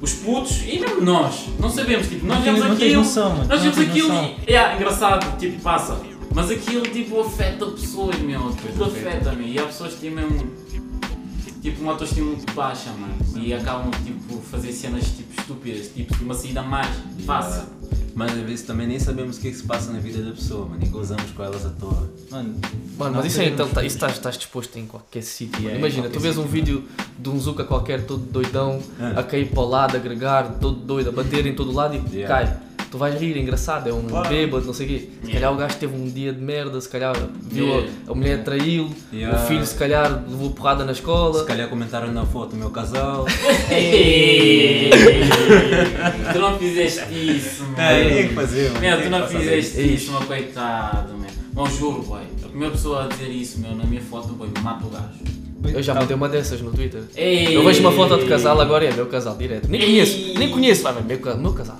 [SPEAKER 1] os putos e mesmo nós, não sabemos, tipo, nós vemos aquilo,
[SPEAKER 3] noção,
[SPEAKER 1] nós vemos aquilo e, é engraçado, tipo, passa. Mas aquilo, tipo, afeta pessoas, meu, tudo afeta, meu, e há pessoas que têm mesmo, tipo, uma autoestima muito baixa, mano, e acabam, tipo, fazer cenas, tipo, estúpidas, tipo, uma saída mais fácil.
[SPEAKER 4] Mas às vezes também nem sabemos o que é que se passa na vida da pessoa, mano, e gozamos com elas à toa.
[SPEAKER 3] Mano,
[SPEAKER 2] Mano, mas isso, é, então, tá- isso estás, estás disposto em qualquer sítio. mano.
[SPEAKER 3] Yeah,
[SPEAKER 2] Imagina, tu vês um vídeo de um Zuka qualquer, todo doidão,
[SPEAKER 4] Ah.
[SPEAKER 2] a cair para o lado, a agregar, todo doido, a bater em todo lado e
[SPEAKER 4] Yeah.
[SPEAKER 2] cai. Tu vais rir, é engraçado, é um
[SPEAKER 4] Claro.
[SPEAKER 2] bêbado, não sei o quê. Se
[SPEAKER 1] Yeah.
[SPEAKER 2] calhar o gajo teve um dia de merda, se calhar viu
[SPEAKER 1] Yeah.
[SPEAKER 2] a, a mulher traiu,
[SPEAKER 4] Yeah.
[SPEAKER 2] o filho se calhar levou porrada na escola.
[SPEAKER 4] Se calhar comentaram na foto o meu casal.
[SPEAKER 1] Tu não fizeste isso, mano.
[SPEAKER 4] É, é que fazer, mano.
[SPEAKER 1] Meu, tu não fizeste isso, meu coitado, meu. Mas juro, boy, a primeira pessoa a dizer isso, meu, na minha foto, boy, mata o gajo.
[SPEAKER 2] Eu já mandei uma dessas no Twitter.
[SPEAKER 1] Ei.
[SPEAKER 2] Eu vejo uma foto de casal agora e é meu casal, direto. Nem
[SPEAKER 1] Ei.
[SPEAKER 2] conheço, nem conheço, vai, meu, meu casal.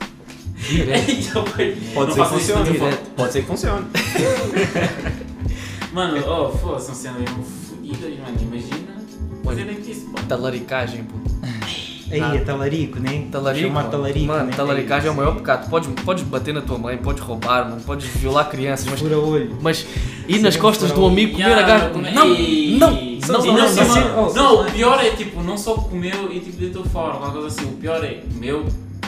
[SPEAKER 2] Direto.
[SPEAKER 1] Boy,
[SPEAKER 4] Pode ser que funcione.
[SPEAKER 1] foto.
[SPEAKER 4] Pode ser que funcione.
[SPEAKER 1] Mano, oh, foda-se, são cenas mesmo fodidas, mano, imagina fazerem isso, boy.
[SPEAKER 2] Talaricagem, puto.
[SPEAKER 3] Aí é talarico, né?
[SPEAKER 2] Talarico,
[SPEAKER 3] Chamar talarico,
[SPEAKER 2] mano,
[SPEAKER 3] né?
[SPEAKER 2] talaricagem é o maior pecado. Podes, podes bater na tua mãe, podes roubar, mano, podes violar crianças, mas,
[SPEAKER 3] Fura olho.
[SPEAKER 2] mas ir nas costas
[SPEAKER 3] olho.
[SPEAKER 2] amigo comer a
[SPEAKER 1] Yeah,
[SPEAKER 2] gaja.
[SPEAKER 1] come-
[SPEAKER 2] Não, não,
[SPEAKER 1] Não,
[SPEAKER 2] não, não,
[SPEAKER 1] não,
[SPEAKER 2] não,
[SPEAKER 1] o pior é tipo, não só comeu e tipo deitou fora, qualquer coisa assim. O pior é comeu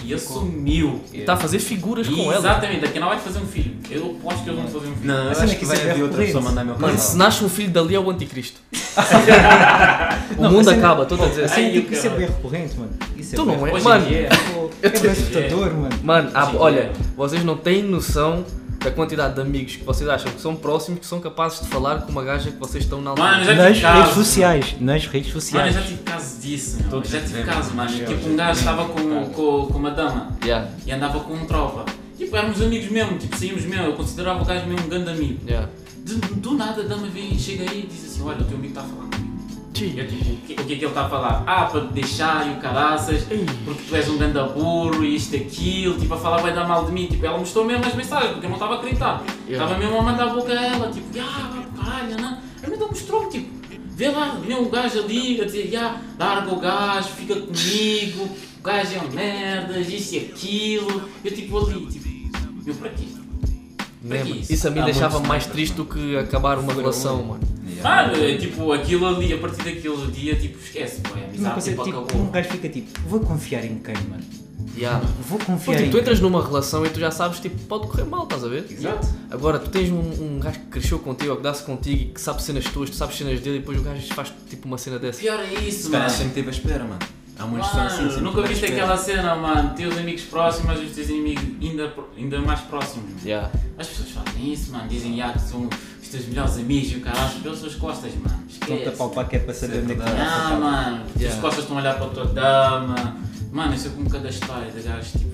[SPEAKER 1] e assumiu.
[SPEAKER 2] E está a fazer figuras com ela.
[SPEAKER 1] Exatamente, daqui não vai fazer um filho. Eu aposto que eles vão fazer um filho.
[SPEAKER 4] Não, eu
[SPEAKER 3] Assim,
[SPEAKER 4] acho
[SPEAKER 3] é
[SPEAKER 4] que
[SPEAKER 3] que
[SPEAKER 4] vai
[SPEAKER 3] é
[SPEAKER 4] haver outra pessoa mandar meu
[SPEAKER 2] Mano, se nasce um filho dali é o anticristo. o
[SPEAKER 3] Não,
[SPEAKER 2] mundo
[SPEAKER 3] assim-
[SPEAKER 2] acaba, estou a dizer.
[SPEAKER 3] Assim,
[SPEAKER 1] Ai, eu
[SPEAKER 3] isso é bem recorrente, mano. Isso é
[SPEAKER 2] Tu não é? Mano,
[SPEAKER 1] em dia,
[SPEAKER 3] Pô, É assustador, mano.
[SPEAKER 2] Mano,
[SPEAKER 1] Sim,
[SPEAKER 2] olha,
[SPEAKER 1] é.
[SPEAKER 2] vocês não têm noção da quantidade de amigos que vocês acham que são próximos que são capazes de falar com uma gaja que vocês estão na altura.
[SPEAKER 1] Mano, já
[SPEAKER 3] Nas
[SPEAKER 1] casos.
[SPEAKER 3] redes sociais. Nas redes
[SPEAKER 1] Mano, eu
[SPEAKER 3] sociais.
[SPEAKER 1] já tive caso disso, meu. Já tive caso, mano.
[SPEAKER 4] mas
[SPEAKER 1] Tipo, um gajo estava com, com, com uma dama
[SPEAKER 2] Yeah,
[SPEAKER 1] e andava com um tropa. Tipo, éramos amigos mesmo, tipo, saímos mesmo. Eu considerava o gajo mesmo um grande amigo.
[SPEAKER 2] yeah.
[SPEAKER 1] De- do nada a dama vem, chega aí e diz assim: Olha, o teu amigo está a falar. Eu, tipo, o que, o que é que ele está a falar? Ah, para te deixar e o caraças, porque tu és um grande burro e isto e aquilo, tipo, a falar vai dar mal de mim. Tipo, ela mostrou mesmo as mensagens, porque eu não estava a acreditar. Estava mesmo a mandar a boca a ela, tipo, ah, caralho, não. Ela então mostrou tipo, vê lá, vê um gajo ali a dizer, ah, larga o gajo, fica comigo, o gajo é um merda, isto e aquilo. Eu tipo ali, tipo, meu, para quê? Para que
[SPEAKER 2] Isso a mim deixava mais triste do que acabar uma relação, mano.
[SPEAKER 1] Mano, é, tipo, aquilo ali, a partir daquele dia, tipo, esquece, pô,
[SPEAKER 3] Uma
[SPEAKER 1] amizade
[SPEAKER 3] coisa,
[SPEAKER 1] tipo,
[SPEAKER 3] tipo,
[SPEAKER 1] acabou.
[SPEAKER 3] um gajo fica tipo, vou confiar em quem, mano?
[SPEAKER 2] Yeah.
[SPEAKER 3] Vou
[SPEAKER 2] Pô,
[SPEAKER 3] confiar
[SPEAKER 2] tipo,
[SPEAKER 3] em
[SPEAKER 2] tu entras numa relação e tu já sabes, tipo, pode correr mal, estás a ver?
[SPEAKER 1] Exato.
[SPEAKER 2] Agora, tu tens um, um gajo que cresceu contigo, ou que dá-se contigo e que sabe cenas tuas, tu sabes cenas dele e depois o gajo faz tipo uma cena dessa.
[SPEAKER 1] Pior é isso,
[SPEAKER 4] Se
[SPEAKER 1] mano.
[SPEAKER 4] sempre teve a espera, mano. Há são assim,
[SPEAKER 1] Mano,
[SPEAKER 4] sempre
[SPEAKER 1] nunca viste aquela cena, mano, teus amigos próximos, mas os teus inimigos ainda, ainda mais próximos.
[SPEAKER 2] Yeah.
[SPEAKER 1] As pessoas fazem isso, mano, dizem ah, que são os teus melhores amigos e o caralho, pelas suas costas, mano.
[SPEAKER 3] Estão-te a palpar que é para saber
[SPEAKER 4] é
[SPEAKER 3] onde é que está.
[SPEAKER 1] Ah, mano, as
[SPEAKER 2] Yeah.
[SPEAKER 1] costas estão a olhar para a tua dama. Mano, isso é como cada história de gajos tipo,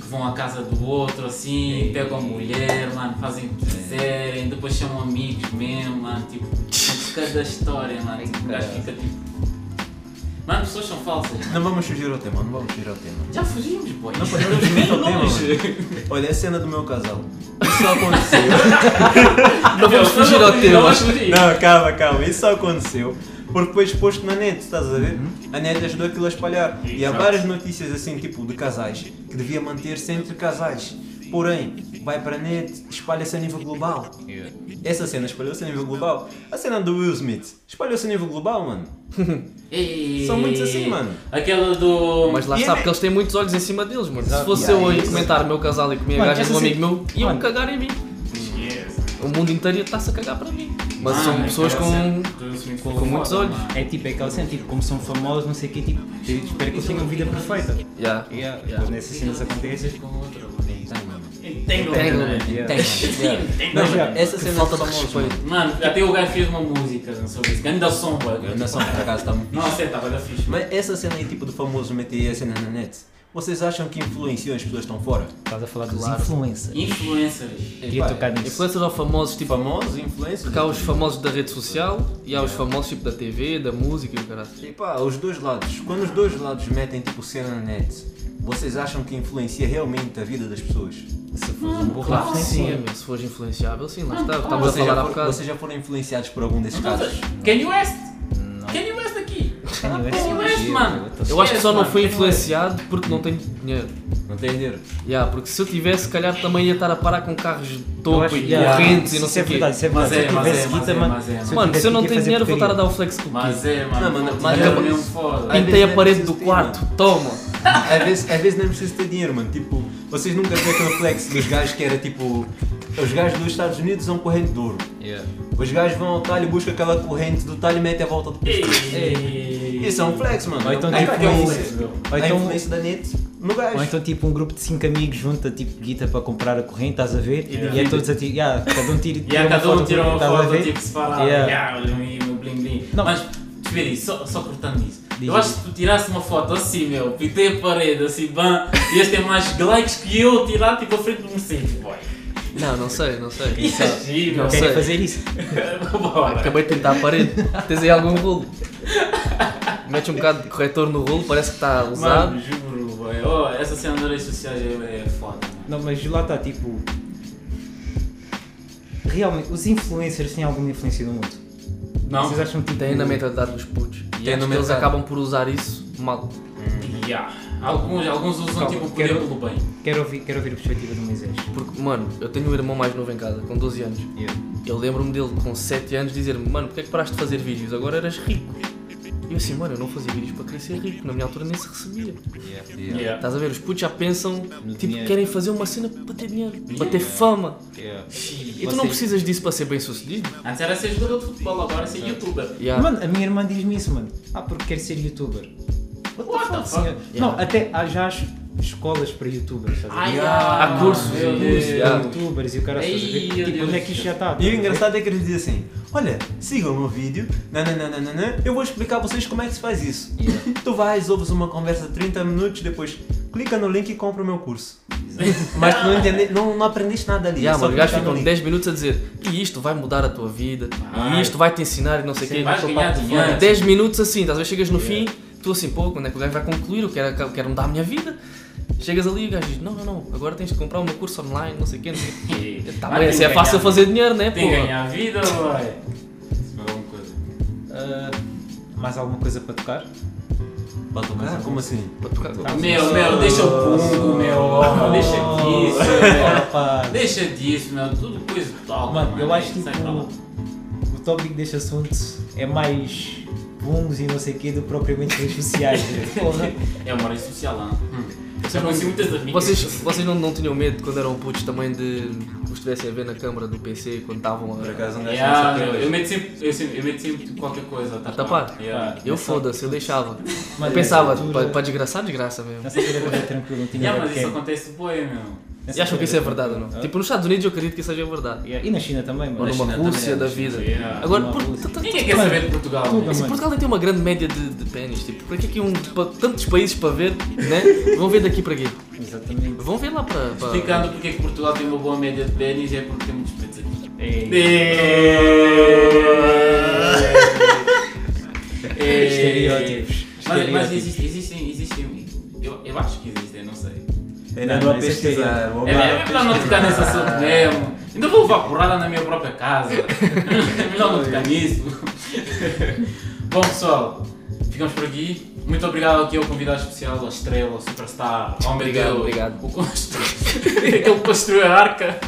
[SPEAKER 1] que vão à casa do outro assim, pegam a mulher, mano, fazem o que quiserem, depois chamam amigos mesmo, mano, tipo, cada história, mano, tipo, o gajo fica tipo. Mano, pessoas são falsas.
[SPEAKER 4] Não vamos fugir ao tema, não vamos fugir ao tema.
[SPEAKER 1] Já fugimos, boy.
[SPEAKER 4] Não podemos fugir ao tema. Olha, a cena do meu casal. Isso só aconteceu.
[SPEAKER 2] Não vamos fugir ao tema.
[SPEAKER 1] vamos fugir.
[SPEAKER 4] Não, calma, calma. Isso só aconteceu porque foi exposto na net, estás a ver? A net ajudou aquilo a espalhar. E há
[SPEAKER 1] Exato.
[SPEAKER 4] várias notícias assim, tipo, de casais, que devia manter-se entre casais. Porém, vai para a net, espalha-se a nível global. Essa cena espalhou-se a nível global. A cena do Will Smith espalhou-se a nível global, mano.
[SPEAKER 1] Ei.
[SPEAKER 4] São muitos assim, mano.
[SPEAKER 1] Aquela do.
[SPEAKER 2] Mas lá
[SPEAKER 4] E
[SPEAKER 2] está,
[SPEAKER 4] é-
[SPEAKER 2] porque eles têm muitos olhos em cima deles, mano. Se
[SPEAKER 3] Exato.
[SPEAKER 2] fosse
[SPEAKER 3] Yeah,
[SPEAKER 2] eu a
[SPEAKER 3] é isso.
[SPEAKER 2] comentar o meu casal e comer a
[SPEAKER 3] Mano,
[SPEAKER 2] gaja de um amigo meu, iam
[SPEAKER 3] Mano.
[SPEAKER 2] cagar em mim. O mundo inteiro está-se a cagar para mim. Mas
[SPEAKER 1] Mano,
[SPEAKER 2] são pessoas
[SPEAKER 1] aquela
[SPEAKER 2] com.
[SPEAKER 1] cena do Smith foi
[SPEAKER 2] com muitos olhos.
[SPEAKER 3] É tipo é aquela cena, tipo, como são famosos, não sei o quê, tipo, eu espero que eles tenham vida perfeita.
[SPEAKER 2] Yeah.
[SPEAKER 3] Yeah, Quando essas cenas acontecem.
[SPEAKER 1] Com outra,
[SPEAKER 2] Entanglement.
[SPEAKER 3] Já,
[SPEAKER 4] essa cena
[SPEAKER 2] falta de
[SPEAKER 4] famosos,
[SPEAKER 2] respeito.
[SPEAKER 4] mano.
[SPEAKER 1] Mano, até o gajo fez uma música sobre isso. Ganda som,
[SPEAKER 4] A
[SPEAKER 1] boy.
[SPEAKER 4] nação, por acaso, está muito
[SPEAKER 1] Não,
[SPEAKER 4] fixe.
[SPEAKER 1] sei, estava da fixe.
[SPEAKER 4] Mas essa cena aí, tipo, de famosos meter a cena na net, vocês acham que influenciam as pessoas que estão fora?
[SPEAKER 3] Estás a falar dos
[SPEAKER 2] Claro.
[SPEAKER 3] influencers.
[SPEAKER 1] Influencers.
[SPEAKER 3] Queria tocar nisso.
[SPEAKER 2] Influencers ou famosos, tipo.
[SPEAKER 4] Famosos, influencers?
[SPEAKER 2] Porque há os famosos da rede social e há os famosos tipo da TV, da música e o caralho.
[SPEAKER 4] E pá, os dois lados. Quando os dois lados metem tipo cena na net, vocês acham que influencia realmente a vida das pessoas?
[SPEAKER 3] Se fores um burro,
[SPEAKER 2] Claro sim, meu, se fores influenciável, sim, lá está. Estávamos a
[SPEAKER 4] Vocês
[SPEAKER 2] falar
[SPEAKER 4] já,
[SPEAKER 2] há bocado.
[SPEAKER 4] vocês já foram influenciados por algum desses casos?
[SPEAKER 1] Kanye West.
[SPEAKER 3] Não.
[SPEAKER 1] Kanye West esquece, mano.
[SPEAKER 2] Eu acho que só não fui influenciado porque não tenho dinheiro.
[SPEAKER 4] Não tem dinheiro.
[SPEAKER 2] Yeah, porque se eu tivesse, se calhar também ia estar a parar com carros de topo e
[SPEAKER 3] yeah,
[SPEAKER 2] correntes e não sei
[SPEAKER 3] é
[SPEAKER 2] o quê.
[SPEAKER 3] verdade, é
[SPEAKER 1] Mas
[SPEAKER 3] verdade.
[SPEAKER 1] é,
[SPEAKER 3] Se eu
[SPEAKER 1] mas
[SPEAKER 3] tivesse
[SPEAKER 1] é, mas é,
[SPEAKER 3] mano.
[SPEAKER 1] mas é.
[SPEAKER 3] se eu
[SPEAKER 2] Mano, se eu não tenho dinheiro, vou estar a dar o flex com o
[SPEAKER 1] Mas é, mano. Mas
[SPEAKER 4] mas
[SPEAKER 1] é mesmo foda.
[SPEAKER 2] Pintei a parede do quarto, toma.
[SPEAKER 4] Às vezes, às vezes nem preciso ter dinheiro, mano. Tipo, vocês nunca viram aquele flex dos gajos que era tipo. Os gajos dos Estados Unidos são corrente de ouro. Os gajos vão ao talho e buscam aquela corrente do talho e metem a volta do pescoço. Isso é um flex, mano.
[SPEAKER 3] Ou então,
[SPEAKER 4] é,
[SPEAKER 3] tipo,
[SPEAKER 4] é um
[SPEAKER 3] um-
[SPEAKER 4] flex.
[SPEAKER 3] ou
[SPEAKER 4] a
[SPEAKER 3] então-
[SPEAKER 4] influência da net no gajo.
[SPEAKER 3] Ou então tipo um grupo de 5 amigos junta tipo guita para comprar a corrente, estás a ver?
[SPEAKER 1] Yeah.
[SPEAKER 3] E é todos a tirar, yeah, cada um tira,
[SPEAKER 1] E
[SPEAKER 3] tira
[SPEAKER 1] aí cada um tira uma
[SPEAKER 3] a
[SPEAKER 1] foto
[SPEAKER 3] ver?
[SPEAKER 1] tipo separada.
[SPEAKER 3] Yeah.
[SPEAKER 1] Yeah, olha o meu bling bling.
[SPEAKER 3] Não.
[SPEAKER 1] Mas, espera só, só cortando isso.
[SPEAKER 3] Diz
[SPEAKER 1] eu acho que tu tirasse uma foto assim, meu, pintei a parede assim, bam, e este tem mais likes que eu tirar tipo à frente do Mercedes, boy.
[SPEAKER 2] Não, não sei, não sei.
[SPEAKER 1] Isso é giro,
[SPEAKER 2] Não
[SPEAKER 3] Querem
[SPEAKER 2] sei.
[SPEAKER 3] fazer isso?
[SPEAKER 2] Acabei de pintar a parede. Tens aí algum rolo? Metes um bocado de corretor no rolo, parece que está usado.
[SPEAKER 1] Mano, juro, boy. Oh, essa cena das redes sociais é, é foda, mano.
[SPEAKER 3] Não, mas lá está tipo. Realmente, os influencers têm alguma influência no mundo?
[SPEAKER 1] Não?
[SPEAKER 3] Vocês acham tipo.
[SPEAKER 2] Tem na mentalidade dos putos. E que eles acabam por usar isso mal.
[SPEAKER 1] Yeah. Alguns, alguns usam
[SPEAKER 3] Calma,
[SPEAKER 1] tipo o poder
[SPEAKER 3] quero-
[SPEAKER 1] pelo bem.
[SPEAKER 3] Quero ouvir, quero ouvir a perspectiva do Moisés.
[SPEAKER 2] Porque, mano, eu tenho um irmão mais novo em casa, com 12 anos. Eu lembro-me dele com 7 anos dizer-me, mano, porque é que paraste de fazer vídeos? Agora eras rico. E eu assim, mano, eu não fazia vídeos para querer ser rico, na minha altura nem se recebia.
[SPEAKER 1] Yeah.
[SPEAKER 2] Estás a ver? Os putos já pensam, tipo,
[SPEAKER 3] dinheiro.
[SPEAKER 2] querem fazer uma cena para ter dinheiro, para ter fama. E tu não precisas disso para ser bem sucedido.
[SPEAKER 1] Antes era ser jogador de futebol, agora é ser youtuber.
[SPEAKER 2] Yeah.
[SPEAKER 3] Mano, a minha irmã diz-me isso, mano. Ah, porque quer ser youtuber.
[SPEAKER 1] What the fuck?
[SPEAKER 3] senhor? Não, até há já as escolas para youtubers, estás a
[SPEAKER 1] Ai,
[SPEAKER 3] ver?
[SPEAKER 2] Há cursos, yeah.
[SPEAKER 3] youtubers e o cara?
[SPEAKER 1] Ei, meu
[SPEAKER 3] Tipo, onde é que isto já está?
[SPEAKER 4] E o engraçado é que eles dizem assim: Olha, sigam o meu vídeo, nananana, eu vou explicar a vocês como é que se faz isso. Tu vais, ouves uma conversa de 30 minutos, depois clica no link e compra o meu curso. Mas tu não, entende, não, não aprendeste nada ali.
[SPEAKER 2] Yeah,
[SPEAKER 4] é só
[SPEAKER 2] mano, o gajo ficam
[SPEAKER 4] link.
[SPEAKER 2] 10 minutos a dizer e isto vai mudar a tua vida,
[SPEAKER 1] Vai.
[SPEAKER 2] e isto vai te ensinar e não sei o quê.
[SPEAKER 1] vais ganhar dinheiro.
[SPEAKER 2] 10 minutos assim, a ver? Chegas no fim, tu assim, pô, quando é que o gajo vai concluir? Eu quero, eu quero mudar a minha vida. Chegas ali e o gajo diz, não, não, não, agora tens de comprar o meu curso online, não sei o quê. Não sei o quê. Tá bem,
[SPEAKER 1] tem
[SPEAKER 2] assim é
[SPEAKER 1] que
[SPEAKER 2] fácil
[SPEAKER 1] ganhar-
[SPEAKER 2] fazer dinheiro, né,
[SPEAKER 1] Tem que
[SPEAKER 2] pô?
[SPEAKER 1] ganhar a vida, boy. Isso é alguma coisa.
[SPEAKER 3] Ah, mais alguma coisa para tocar?
[SPEAKER 4] Para tocar? Como assim?
[SPEAKER 2] Para tocar.
[SPEAKER 1] Meu, meu, deixa o pungo, meu, oh, deixa disso, meu.
[SPEAKER 3] Rapaz.
[SPEAKER 1] Deixa disso, meu, tudo coisa tal.
[SPEAKER 3] Mano, eu acho que tipo,
[SPEAKER 1] lá.
[SPEAKER 3] o tópico deste assunto é mais pungos e não sei o quê do que propriamente redes sociais. né? Porra.
[SPEAKER 1] É uma rede social lá. Eu já conheci muitas amigas.
[SPEAKER 2] Vocês, vocês não, não tinham medo quando eram putos também de os estivessem a ver na câmara do PC quando estavam
[SPEAKER 4] Por
[SPEAKER 2] a.
[SPEAKER 4] acaso gajo
[SPEAKER 1] Yeah,
[SPEAKER 4] não
[SPEAKER 1] meu,
[SPEAKER 4] sabe
[SPEAKER 1] eu meto sempre, eu sempre, eu meto sempre qualquer coisa. tá
[SPEAKER 2] A tapar?
[SPEAKER 1] Yeah.
[SPEAKER 2] Eu foda-se, eu deixava.
[SPEAKER 3] Mano,
[SPEAKER 2] eu pensava, para, para desgraçar, desgraça mesmo.
[SPEAKER 3] Nessa altura era tranquilo, não tinha
[SPEAKER 1] Yeah, mas isso acontece boi, meu.
[SPEAKER 2] E acham que isso é verdade ou não?
[SPEAKER 3] tranquilo.
[SPEAKER 2] Tipo, nos Estados Unidos eu acredito que isso seja verdade.
[SPEAKER 3] Yeah, E na China também,
[SPEAKER 2] Ou numa
[SPEAKER 4] China
[SPEAKER 2] Rússia da vida.
[SPEAKER 1] Yeah.
[SPEAKER 2] Agora, por,
[SPEAKER 1] Ninguém quer saber de Portugal.
[SPEAKER 3] tudo.
[SPEAKER 2] Portugal nem tem uma grande média de, de pênis, tipo, para que aqui um, para tantos países para ver, né? Vão ver daqui para aqui.
[SPEAKER 3] Exatamente.
[SPEAKER 2] Vão ver lá para. para...
[SPEAKER 1] Explicando porque é que Portugal tem uma boa média de pênis é porque tem muitos pretos aqui.
[SPEAKER 3] Estereótipos.
[SPEAKER 1] Mas, mas existem, existem, existem, eu, eu acho que existem.
[SPEAKER 4] Ainda a
[SPEAKER 3] isso é
[SPEAKER 4] pesquisar.
[SPEAKER 1] É, é melhor não tocar nesse assunto mesmo. Ainda vou levar porrada na minha própria casa. É melhor não tocar nisso. Bom pessoal, ficamos por aqui. Muito obrigado aqui ao convidado especial, ao Estrela, ao Superstar, ao
[SPEAKER 2] Obrigado,
[SPEAKER 1] Medeu,
[SPEAKER 2] obrigado.
[SPEAKER 1] O constru- Aquele que construiu a arca.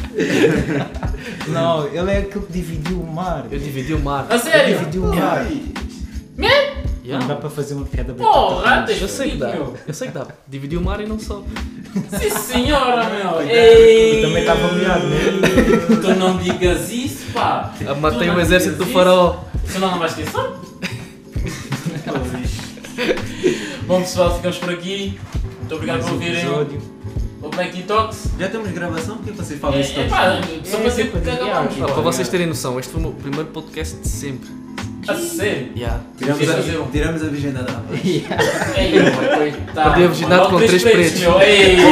[SPEAKER 3] Não, ele é aquele que dividiu o mar.
[SPEAKER 2] Eu dividi o mar.
[SPEAKER 1] A sério?
[SPEAKER 3] dividiu o mar.
[SPEAKER 2] Yeah.
[SPEAKER 3] Não dá para fazer uma piada bem
[SPEAKER 1] Porra,
[SPEAKER 2] Eu sei que dá. Eu sei que dá. Dividi o mar e não só.
[SPEAKER 1] Sim senhora, meu. Ei.
[SPEAKER 3] Eu também estava molhado, né?
[SPEAKER 1] Tu não digas isso, pá.
[SPEAKER 2] Ah, Matei o exército do
[SPEAKER 1] isso, Senão não vais ter sorte. Bom pessoal, ficamos por aqui. Muito obrigado
[SPEAKER 3] Mais
[SPEAKER 1] por ouvirem
[SPEAKER 3] episódio.
[SPEAKER 1] o Black Talks.
[SPEAKER 4] Já temos gravação? Por que vocês falam isso
[SPEAKER 1] É, é
[SPEAKER 4] todos?
[SPEAKER 1] pá, só
[SPEAKER 3] É,
[SPEAKER 1] para
[SPEAKER 3] sempre
[SPEAKER 1] sempre que
[SPEAKER 3] de
[SPEAKER 1] acabamos.
[SPEAKER 3] viagem.
[SPEAKER 2] Para vocês terem noção, este foi o meu primeiro podcast de sempre.
[SPEAKER 1] A sério?
[SPEAKER 2] Yeah.
[SPEAKER 4] Tiramos
[SPEAKER 1] eu
[SPEAKER 4] a,
[SPEAKER 1] um.
[SPEAKER 4] tiramos a virgindade à voz.
[SPEAKER 1] Ei, coitado.
[SPEAKER 2] Perdi a virgindade com três pretos.
[SPEAKER 1] meu. Ei!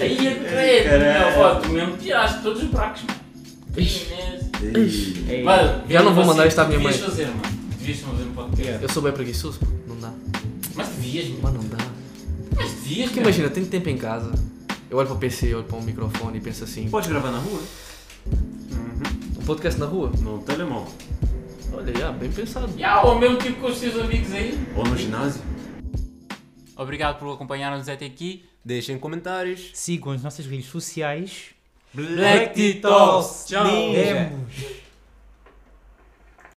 [SPEAKER 1] Aí é credo, meu. Tu mesmo tiraste todos os buracos, mano. Mano,
[SPEAKER 2] Já não vou mandar isto à minha
[SPEAKER 1] devias
[SPEAKER 2] mãe.
[SPEAKER 1] fazer, mano. Devias fazer um podcast.
[SPEAKER 3] Yeah.
[SPEAKER 2] Eu sou bem preguiçoso, não dá.
[SPEAKER 1] Mas devias, mano.
[SPEAKER 2] Mas não dá.
[SPEAKER 1] Mas devias,
[SPEAKER 2] Porque imagina, tenho tempo em casa, eu olho para o PC, olho para um microfone e penso assim,
[SPEAKER 4] Podes gravar na rua?
[SPEAKER 2] Um podcast na rua?
[SPEAKER 4] No telemóvel.
[SPEAKER 2] Olha, já, bem pensado.
[SPEAKER 1] Yeah, ou mesmo tipo com os teus amigos aí.
[SPEAKER 4] Ou no ginásio.
[SPEAKER 1] Obrigado por acompanhar-nos até aqui.
[SPEAKER 4] Deixem comentários.
[SPEAKER 3] Sigam as nossas redes sociais.
[SPEAKER 1] Black Titoss. Tchau.
[SPEAKER 3] Vemos.